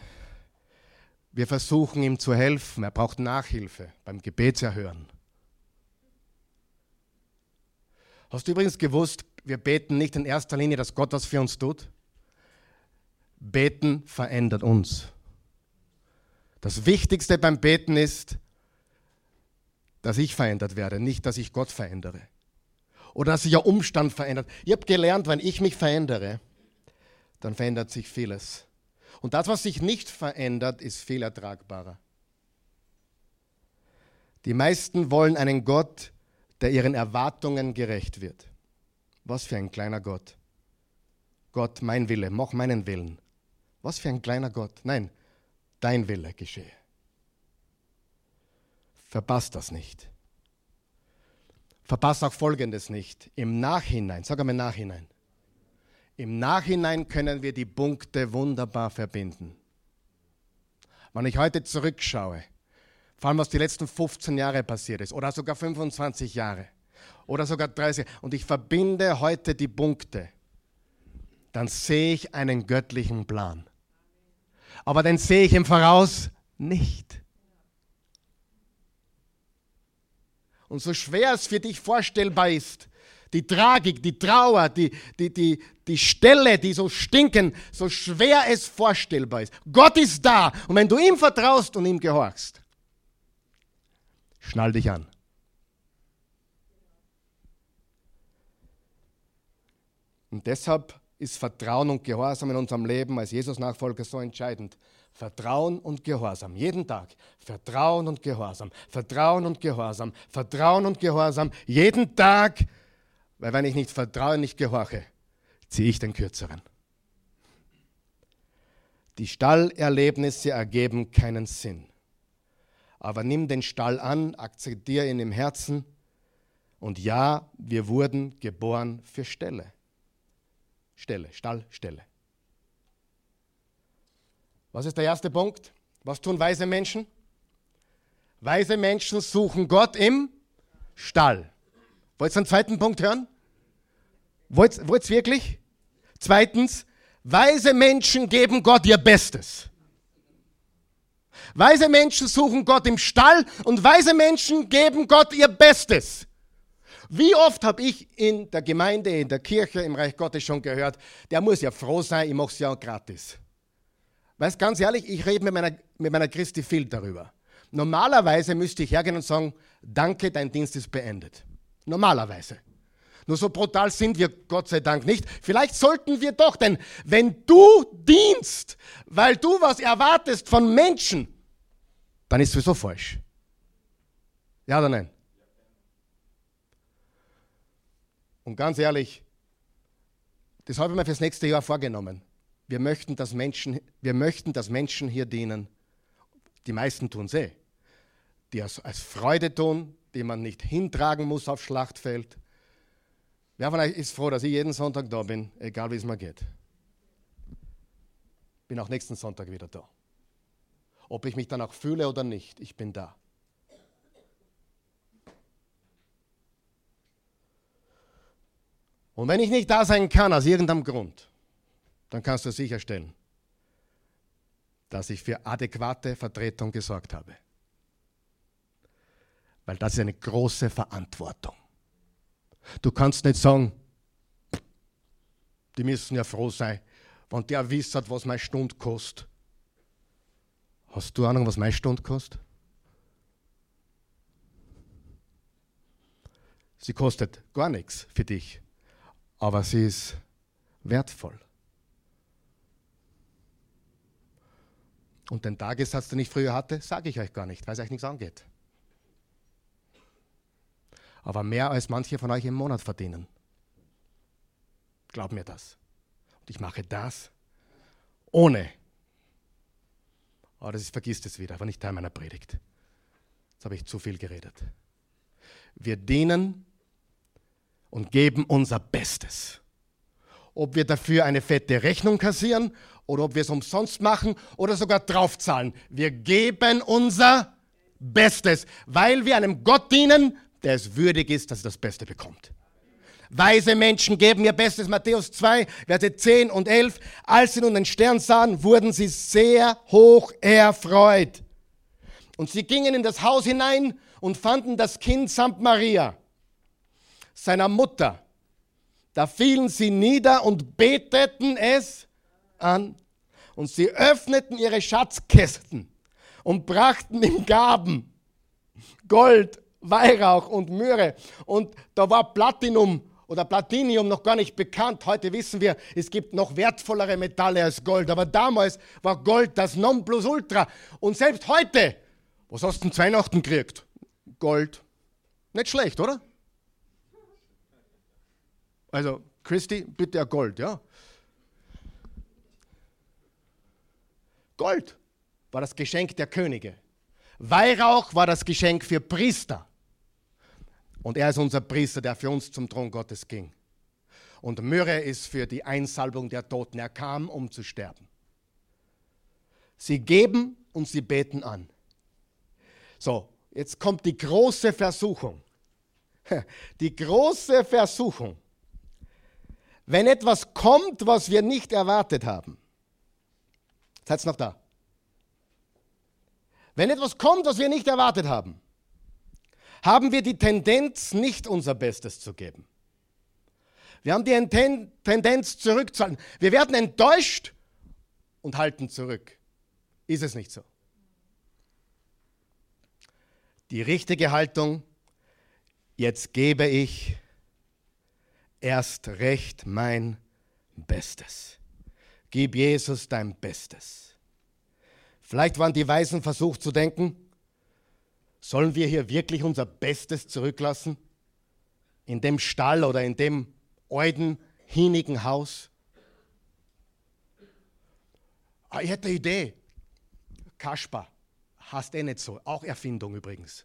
[SPEAKER 1] Wir versuchen ihm zu helfen. Er braucht Nachhilfe beim Gebetserhören. Hast du übrigens gewusst, wir beten nicht in erster Linie, dass Gott was für uns tut? Beten verändert uns. Das Wichtigste beim Beten ist, dass ich verändert werde, nicht, dass ich Gott verändere. Oder dass sich ein Umstand verändert. Ich habe gelernt, wenn ich mich verändere, dann verändert sich vieles. Und das, was sich nicht verändert, ist viel ertragbarer. Die meisten wollen einen Gott, der ihren Erwartungen gerecht wird. Was für ein kleiner Gott. Gott, mein Wille, mach meinen Willen. Was für ein kleiner Gott. Nein, dein Wille geschehe. Verpasst das nicht. Verpasst auch Folgendes nicht. Im Nachhinein, sag einmal Nachhinein. Im Nachhinein können wir die Punkte wunderbar verbinden. Wenn ich heute zurückschaue, vor allem was die letzten 15 Jahre passiert ist oder sogar 25 Jahre oder sogar 30 und ich verbinde heute die Punkte, dann sehe ich einen göttlichen Plan. Aber den sehe ich im Voraus nicht. Und so schwer es für dich vorstellbar ist, die Tragik, die Trauer, die, die, die, die Stelle, die so stinken, so schwer es vorstellbar ist. Gott ist da. Und wenn du ihm vertraust und ihm gehorchst, schnall dich an. Und deshalb ist Vertrauen und Gehorsam in unserem Leben als Jesus-Nachfolger so entscheidend. Vertrauen und Gehorsam. Jeden Tag. Vertrauen und Gehorsam. Vertrauen und Gehorsam. Vertrauen und Gehorsam. Jeden Tag weil wenn ich nicht vertraue, nicht gehorche, ziehe ich den kürzeren. Die Stallerlebnisse ergeben keinen Sinn. Aber nimm den Stall an, akzeptiere ihn im Herzen und ja, wir wurden geboren für Stelle. Stelle, Stall, Stelle. Was ist der erste Punkt? Was tun weise Menschen? Weise Menschen suchen Gott im Stall. Wollt ihr einen zweiten Punkt hören? Wollt ihr wirklich? Zweitens, weise Menschen geben Gott ihr Bestes. Weise Menschen suchen Gott im Stall und weise Menschen geben Gott ihr Bestes. Wie oft habe ich in der Gemeinde, in der Kirche, im Reich Gottes schon gehört, der muss ja froh sein, ich mache es ja gratis. Weißt ganz ehrlich, ich rede mit meiner, mit meiner Christi viel darüber. Normalerweise müsste ich hergehen und sagen, danke, dein Dienst ist beendet. Normalerweise. Nur so brutal sind wir Gott sei Dank nicht. Vielleicht sollten wir doch, denn wenn du dienst, weil du was erwartest von Menschen, dann ist es sowieso falsch. Ja oder nein? Und ganz ehrlich, das habe ich mir fürs nächste Jahr vorgenommen. Wir möchten, dass Menschen, wir möchten, dass Menschen hier dienen. Die meisten tun es eh. Die es als Freude tun, die man nicht hintragen muss aufs Schlachtfeld. Wer von euch ist froh, dass ich jeden Sonntag da bin, egal wie es mir geht? Bin auch nächsten Sonntag wieder da. Ob ich mich danach fühle oder nicht, ich bin da. Und wenn ich nicht da sein kann, aus irgendeinem Grund, dann kannst du sicherstellen, dass ich für adäquate Vertretung gesorgt habe. Weil das ist eine große Verantwortung. Du kannst nicht sagen, die müssen ja froh sein, wenn der wisst, was meine Stunde kostet. Hast du Ahnung, was meine Stunde kostet? Sie kostet gar nichts für dich aber sie ist wertvoll. Und den Tagessatz, den ich früher hatte, sage ich euch gar nicht, weil es euch nichts angeht. Aber mehr als manche von euch im Monat verdienen. Glaub mir das. Und ich mache das ohne. Aber das ist, vergisst es wieder, war nicht Teil meiner Predigt. Jetzt habe ich zu viel geredet. Wir dienen und geben unser Bestes. Ob wir dafür eine fette Rechnung kassieren oder ob wir es umsonst machen oder sogar draufzahlen. Wir geben unser Bestes, weil wir einem Gott dienen, der es würdig ist, dass er das Beste bekommt. Weise Menschen geben ihr Bestes. Matthäus 2, Verse 10 und 11. Als sie nun den Stern sahen, wurden sie sehr hoch erfreut. Und sie gingen in das Haus hinein und fanden das Kind samt Maria seiner Mutter. Da fielen sie nieder und beteten es an. Und sie öffneten ihre Schatzkästen und brachten ihm Gaben, Gold, Weihrauch und Myrrhe. Und da war Platinum oder Platinium noch gar nicht bekannt. Heute wissen wir, es gibt noch wertvollere Metalle als Gold. Aber damals war Gold das Nonplusultra. Und selbst heute, was hast du denn Weihnachten gekriegt? Gold. Nicht schlecht, oder? Also, Christi, bitte ein Gold, ja? Gold war das Geschenk der Könige. Weihrauch war das Geschenk für Priester. Und er ist unser Priester, der für uns zum Thron Gottes ging. Und Myrrhe ist für die Einsalbung der Toten. Er kam, um zu sterben. Sie geben und sie beten an. So, jetzt kommt die große Versuchung. [laughs] Die große Versuchung wenn etwas kommt, was wir nicht erwartet haben. Seid noch da? Wenn etwas kommt, was wir nicht erwartet haben, haben wir die Tendenz, nicht unser Bestes zu geben. Wir haben die Tendenz zurückzuhalten. Wir werden enttäuscht und halten zurück. Ist es nicht so? Die richtige Haltung, jetzt gebe ich erst recht mein Bestes. Gib Jesus dein Bestes. Vielleicht waren die Weisen versucht zu denken, sollen wir hier wirklich unser Bestes zurücklassen? In dem Stall oder in dem alten, hinigen Haus? Ah, ich hätte eine Idee. Kaspar, hast eh nicht so. Auch Erfindung übrigens.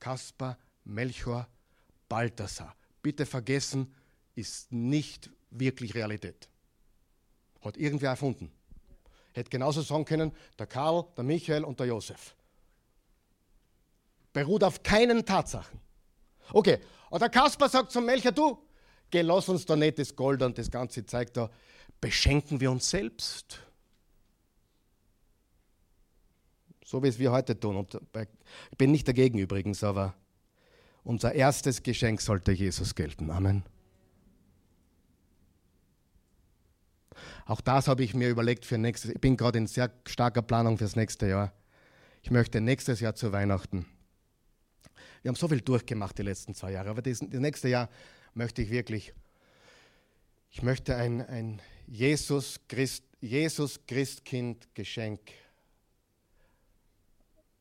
[SPEAKER 1] Kaspar, Melchior, Balthasar. Bitte vergessen, ist nicht wirklich Realität. Hat irgendwer erfunden. Hätte genauso sagen können, der Karl, der Michael und der Josef. Beruht auf keinen Tatsachen. Okay, und der Kasper sagt zum Melcher, du, geh, lass uns da nicht das Gold und das ganze Zeug da, beschenken wir uns selbst. So wie es wir heute tun. Und ich bin nicht dagegen übrigens, aber unser erstes Geschenk sollte Jesus gelten. Amen. Auch das habe ich mir überlegt für nächstes Ich bin gerade in sehr starker Planung fürs nächste Jahr. Ich möchte nächstes Jahr zu Weihnachten. Wir haben so viel durchgemacht die letzten zwei Jahre, aber das, nächste Jahr möchte ich wirklich, ich möchte ein, ein Jesus, Christ, Jesus Christkind Geschenk,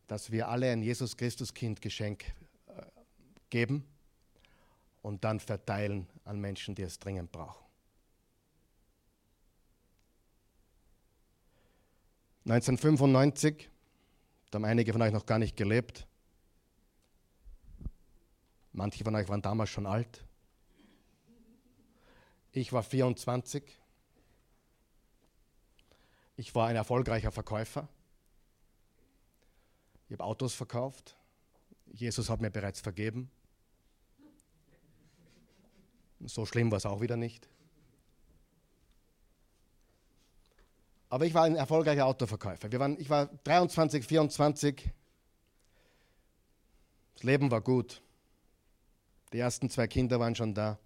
[SPEAKER 1] dass wir alle ein Jesus Christus Kind Geschenk äh, geben und dann verteilen an Menschen, die es dringend brauchen. 1995, da haben einige von euch noch gar nicht gelebt. Manche von euch waren damals schon alt. Ich war 24. Ich war ein erfolgreicher Verkäufer. Ich habe Autos verkauft. Jesus hat mir bereits vergeben. So schlimm war es auch wieder nicht. Aber ich war ein erfolgreicher Autoverkäufer. Wir waren, ich war 23, 24. Das Leben war gut. Die ersten zwei Kinder waren schon da.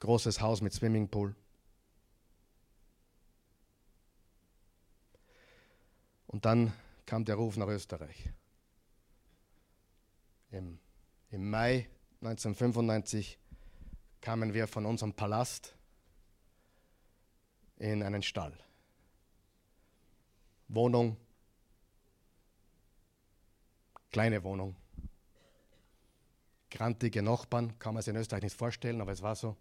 [SPEAKER 1] Großes Haus mit Swimmingpool. Und dann kam der Ruf nach Österreich. Im, Im Mai 1995 kamen wir von unserem Palast in einen Stall. Wohnung, kleine Wohnung, grantige Nachbarn, kann man sich in Österreich nicht vorstellen, aber es war so.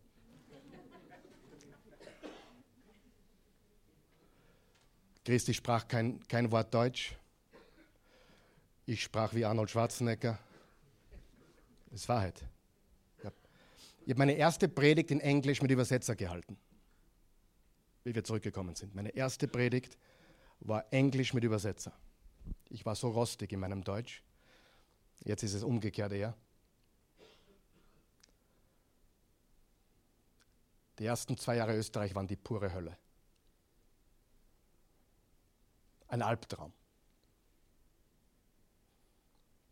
[SPEAKER 1] Christi sprach kein, kein Wort Deutsch. Ich sprach wie Arnold Schwarzenegger. Das ist Wahrheit. Ich habe meine erste Predigt in Englisch mit Übersetzer gehalten wie wir zurückgekommen sind. Meine erste Predigt war Englisch mit Übersetzer. Ich war so rostig in meinem Deutsch. Jetzt ist es umgekehrt eher. Die ersten zwei Jahre Österreich waren die pure Hölle. Ein Albtraum.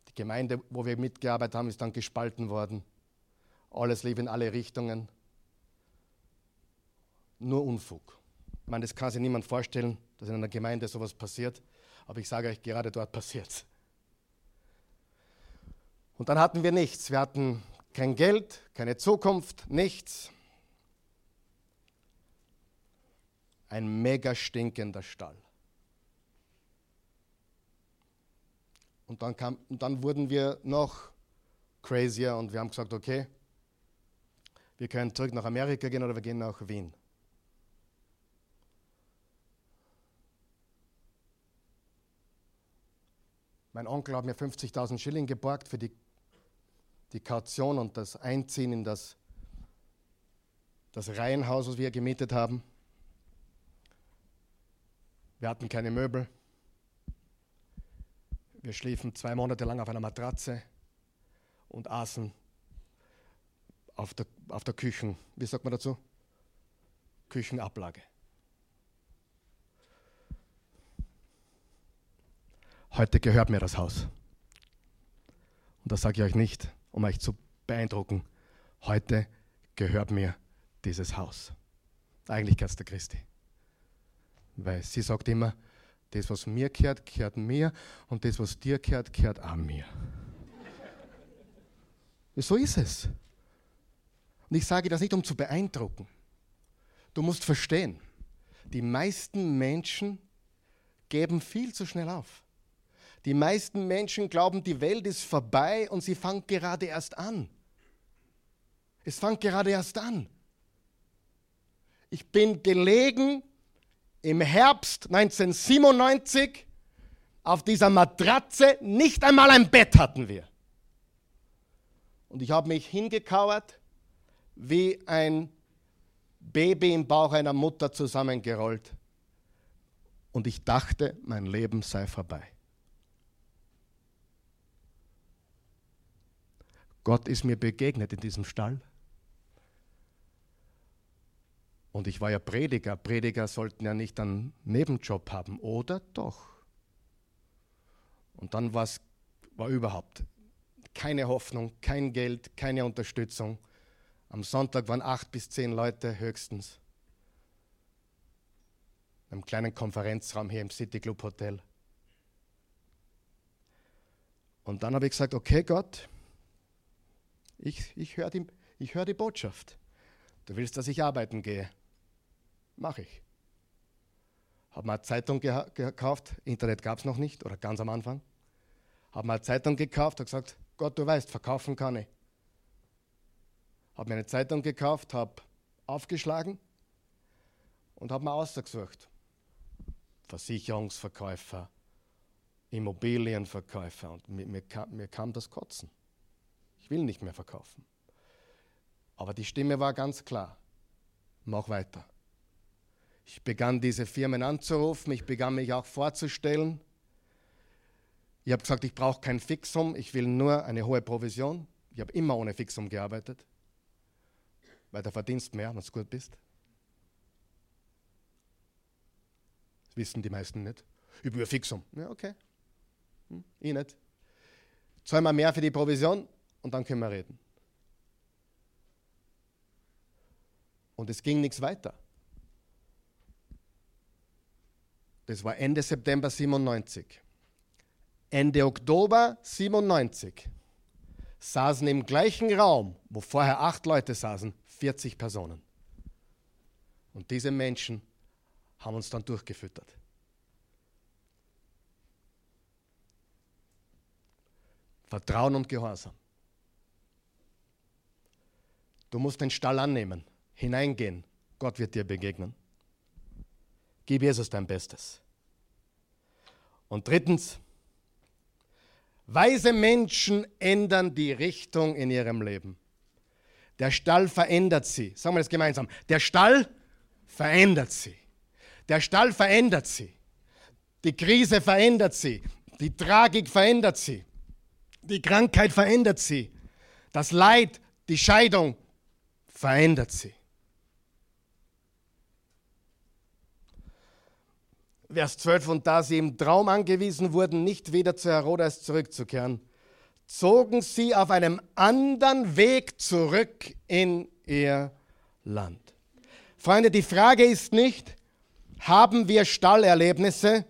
[SPEAKER 1] Die Gemeinde, wo wir mitgearbeitet haben, ist dann gespalten worden. Alles lief in alle Richtungen. Nur Unfug. Ich meine, das kann sich niemand vorstellen, dass in einer Gemeinde sowas passiert. Aber ich sage euch, gerade dort passiert Und dann hatten wir nichts. Wir hatten kein Geld, keine Zukunft, nichts. Ein mega stinkender Stall. Und dann, kam, dann wurden wir noch crazier und wir haben gesagt, okay, wir können zurück nach Amerika gehen oder wir gehen nach Wien. Mein Onkel hat mir 50.000 Schilling geborgt für die, die Kaution und das Einziehen in das, das Reihenhaus, das wir gemietet haben. Wir hatten keine Möbel. Wir schliefen zwei Monate lang auf einer Matratze und aßen auf der, auf der Küchen, wie sagt man dazu? Küchenablage. Heute gehört mir das Haus. Und das sage ich euch nicht, um euch zu beeindrucken. Heute gehört mir dieses Haus. Eigentlich gehört es der Christi. Weil sie sagt immer, das, was mir gehört, gehört mir und das, was dir gehört, gehört auch mir. So ist es. Und ich sage das nicht, um zu beeindrucken. Du musst verstehen, die meisten Menschen geben viel zu schnell auf. Die meisten Menschen glauben, die Welt ist vorbei und sie fängt gerade erst an. Es fängt gerade erst an. Ich bin gelegen im Herbst 1997 auf dieser Matratze, nicht einmal ein Bett hatten wir. Und ich habe mich hingekauert wie ein Baby im Bauch einer Mutter zusammengerollt und ich dachte, mein Leben sei vorbei. Gott ist mir begegnet in diesem Stall. Und ich war ja Prediger. Prediger sollten ja nicht einen Nebenjob haben, oder doch? Und dann war überhaupt keine Hoffnung, kein Geld, keine Unterstützung. Am Sonntag waren acht bis zehn Leute höchstens. In einem kleinen Konferenzraum hier im City Club Hotel. Und dann habe ich gesagt, okay Gott, ich, ich höre die, hör die Botschaft. Du willst, dass ich arbeiten gehe. Mache ich. Habe mal Zeitung gekauft, Internet gab es noch nicht oder ganz am Anfang. Habe mal Zeitung gekauft, habe gesagt, Gott, du weißt, verkaufen kann ich. Habe mir eine Zeitung gekauft, habe aufgeschlagen und habe mir ausgesucht. Versicherungsverkäufer, Immobilienverkäufer und mir, mir, kam, mir kam das Kotzen. Ich will nicht mehr verkaufen. Aber die Stimme war ganz klar. Mach weiter. Ich begann diese Firmen anzurufen, ich begann mich auch vorzustellen. Ich habe gesagt, ich brauche kein Fixum, ich will nur eine hohe Provision. Ich habe immer ohne Fixum gearbeitet, weil du verdienst mehr, wenn du gut bist. Das wissen die meisten nicht. Ich will Fixum. Ja, okay. Hm, ich nicht. Zahl mal mehr für die Provision und dann können wir reden. Und es ging nichts weiter. Das war Ende September 97. Ende Oktober 97 saßen im gleichen Raum, wo vorher acht Leute saßen, 40 Personen. Und diese Menschen haben uns dann durchgefüttert. Vertrauen und Gehorsam. Du musst den Stall annehmen, hineingehen. Gott wird dir begegnen. Gib Jesus dein Bestes. Und drittens, weise Menschen ändern die Richtung in ihrem Leben. Der Stall verändert sie. Sagen wir das gemeinsam. Der Stall verändert sie. Der Stall verändert sie. Die Krise verändert sie. Die Tragik verändert sie. Die Krankheit verändert sie. Das Leid, die Scheidung verändert sie. Vers 12, und da sie im Traum angewiesen wurden, nicht wieder zu Herodes zurückzukehren, zogen sie auf einem anderen Weg zurück in ihr Land. Freunde, die Frage ist nicht, haben wir Stallerlebnisse?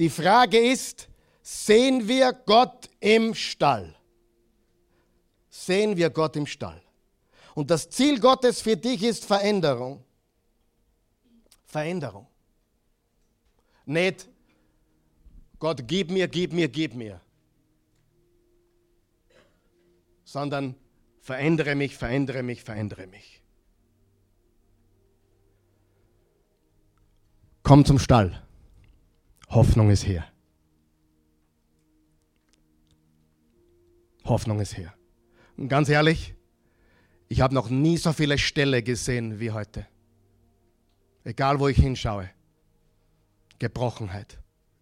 [SPEAKER 1] Die Frage ist, sehen wir Gott im Stall? Sehen wir Gott im Stall? Und das Ziel Gottes für dich ist Veränderung. Veränderung. Nicht, Gott, gib mir, gib mir, gib mir. Sondern verändere mich, verändere mich, verändere mich. Komm zum Stall. Hoffnung ist hier. Hoffnung ist hier. Und ganz ehrlich, ich habe noch nie so viele Ställe gesehen wie heute. Egal wo ich hinschaue. Gebrochenheit.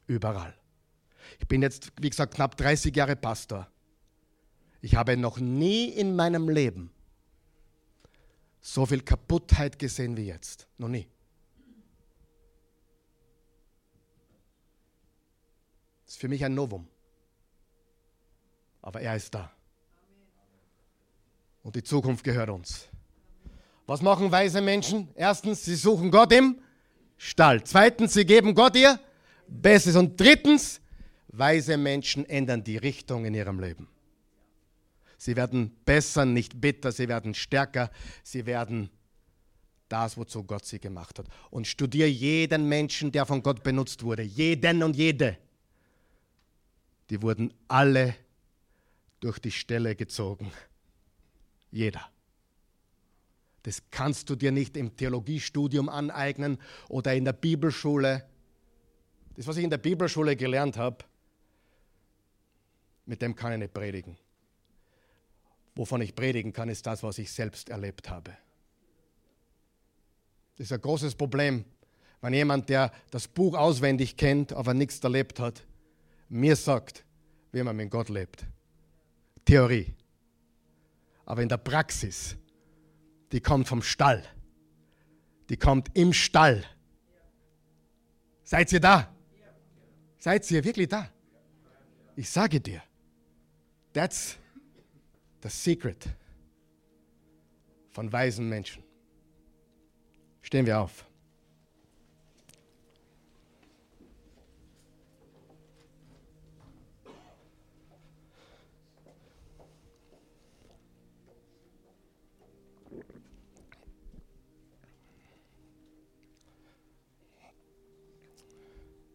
[SPEAKER 1] Überall. Ich bin jetzt, wie gesagt, knapp 30 Jahre Pastor. Ich habe noch nie in meinem Leben so viel Kaputtheit gesehen wie jetzt. Noch nie. Das ist für mich ein Novum. Aber er ist da. Und die Zukunft gehört uns. Was machen weise Menschen? Erstens, sie suchen Gott im Stall. Zweitens, sie geben Gott ihr Bestes. Und drittens, weise Menschen ändern die Richtung in ihrem Leben. Sie werden besser, nicht bitter, sie werden stärker, sie werden das, wozu Gott sie gemacht hat. Und studiere jeden Menschen, der von Gott benutzt wurde. Jeden und jede. Die wurden alle durch die Stelle gezogen. Jeder. Das kannst du dir nicht im Theologiestudium aneignen oder in der Bibelschule. Das, was ich in der Bibelschule gelernt habe, mit dem kann ich nicht predigen. Wovon ich predigen kann, ist das, was ich selbst erlebt habe. Das ist ein großes Problem, Wenn jemand, der das Buch auswendig kennt, aber nichts erlebt hat, mir sagt, wie man mit Gott lebt. Theorie. Aber in der Praxis, die kommt vom Stall. Die kommt im Stall. Seid ihr da? Seid ihr wirklich da? Ich sage dir, that's the secret von weisen Menschen. Stehen wir auf.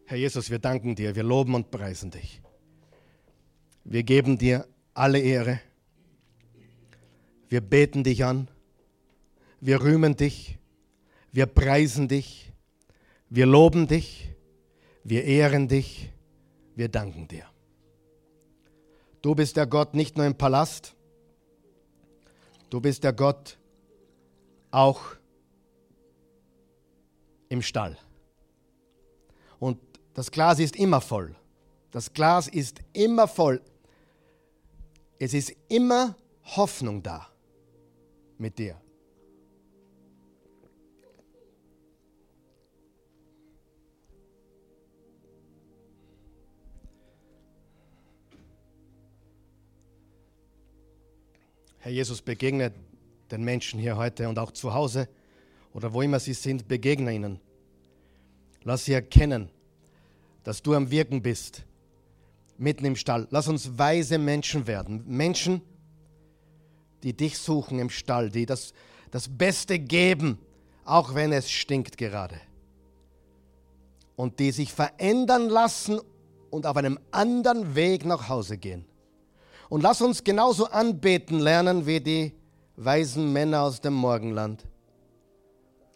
[SPEAKER 1] Herr Jesus, wir danken dir, wir loben und preisen dich. Wir geben dir alle Ehre. Wir beten dich an. Wir rühmen dich. Wir preisen dich. Wir loben dich. Wir ehren dich. Wir danken dir. Du bist der Gott nicht nur im Palast. Du bist der Gott auch im Stall. Und das Glas ist immer voll. Das Glas ist immer voll. Es ist immer Hoffnung da mit dir. Herr Jesus, begegne den Menschen hier heute und auch zu Hause oder wo immer sie sind, begegne ihnen. Lass sie erkennen, dass du am Wirken bist, mitten im Stall. Lass uns weise Menschen werden. Menschen, die dich suchen im Stall, die das, das Beste geben, auch wenn es stinkt gerade. Und die sich verändern lassen und auf einem anderen Weg nach Hause gehen. Und lass uns genauso anbeten lernen wie die weisen Männer aus dem Morgenland.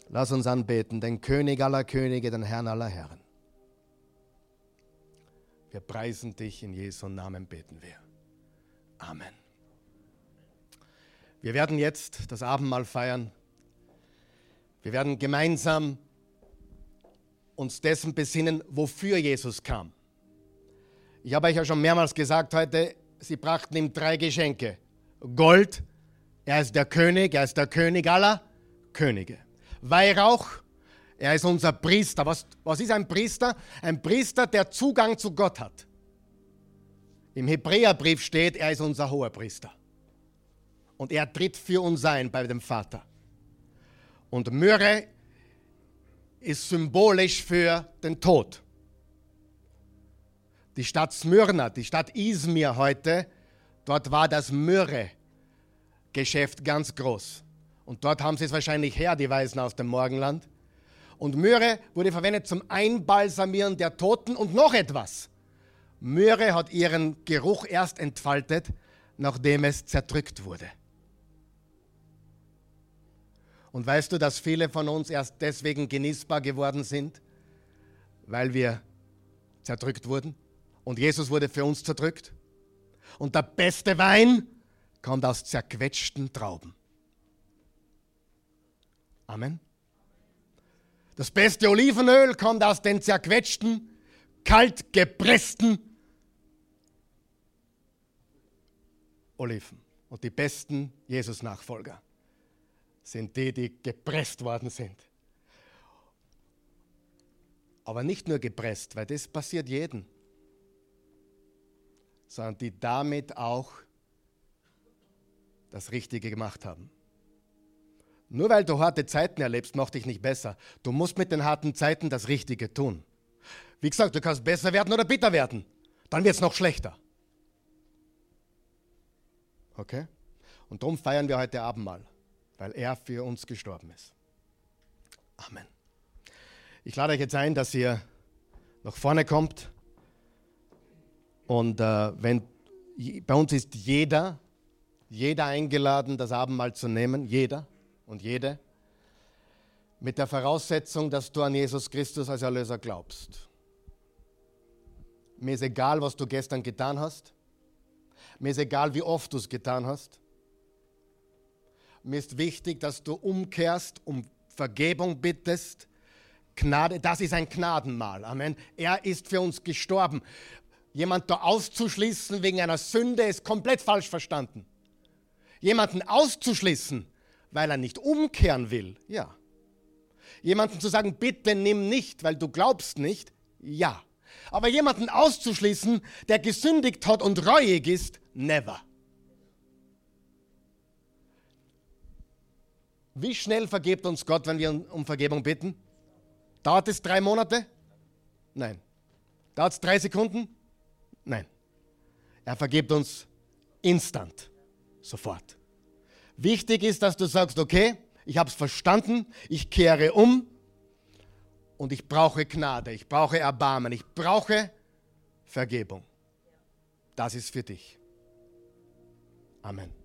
[SPEAKER 1] Lass uns anbeten, den König aller Könige, den Herrn aller Herren. Wir preisen dich in Jesu Namen, beten wir. Amen. Wir werden jetzt das Abendmahl feiern. Wir werden gemeinsam uns dessen besinnen, wofür Jesus kam. Ich habe euch ja schon mehrmals gesagt heute, sie brachten ihm drei Geschenke. Gold, er ist der König, er ist der König aller Könige. Weihrauch, er ist unser Priester. Was, was ist ein Priester? Ein Priester, der Zugang zu Gott hat. Im Hebräerbrief steht, er ist unser hoher Priester. Und er tritt für uns ein bei dem Vater. Und Myrrhe ist symbolisch für den Tod. Die Stadt Smyrna, die Stadt Izmir heute, dort war das Myrrhe-Geschäft ganz groß. Und dort haben sie es wahrscheinlich her, die Weisen aus dem Morgenland. Und Myrrhe wurde verwendet zum Einbalsamieren der Toten und noch etwas. Myrrhe hat ihren Geruch erst entfaltet, nachdem es zerdrückt wurde. Und weißt du, dass viele von uns erst deswegen genießbar geworden sind, weil wir zerdrückt wurden? Und Jesus wurde für uns zerdrückt? Und der beste Wein kommt aus zerquetschten Trauben. Amen. Das beste Olivenöl kommt aus den zerquetschten, kalt gepressten Oliven. Und die besten Jesus-Nachfolger sind die, die gepresst worden sind. Aber nicht nur gepresst, weil das passiert jedem, sondern die damit auch das Richtige gemacht haben. Nur weil du harte Zeiten erlebst, macht dich nicht besser. Du musst mit den harten Zeiten das Richtige tun. Wie gesagt, du kannst besser werden oder bitter werden. Dann wird es noch schlechter. Okay? Und darum feiern wir heute Abendmahl, weil er für uns gestorben ist. Amen. Ich lade euch jetzt ein, dass ihr nach vorne kommt. Und äh, wenn bei uns ist jeder, jeder eingeladen, das Abendmahl zu nehmen, jeder und jede, mit der Voraussetzung, dass du an Jesus Christus als Erlöser glaubst. Mir ist egal, was du gestern getan hast. Mir ist egal, wie oft du es getan hast. Mir ist wichtig, dass du umkehrst, um Vergebung bittest, Gnade, das ist ein Gnadenmahl. Amen. Er ist für uns gestorben. Jemand da auszuschließen wegen einer Sünde ist komplett falsch verstanden. Jemanden auszuschließen, weil er nicht umkehren will, ja. Jemanden zu sagen, bitte nimm nicht, weil du glaubst nicht, ja. Aber jemanden auszuschließen, der gesündigt hat und reuig ist, never. Wie schnell vergebt uns Gott, wenn wir um Vergebung bitten? Dauert es drei Monate? Nein. Dauert es drei Sekunden? Nein. Er vergibt uns instant, sofort. Wichtig ist, dass du sagst, okay, ich habe es verstanden, ich kehre um und ich brauche Gnade, ich brauche Erbarmen, ich brauche Vergebung. Das ist für dich. Amen.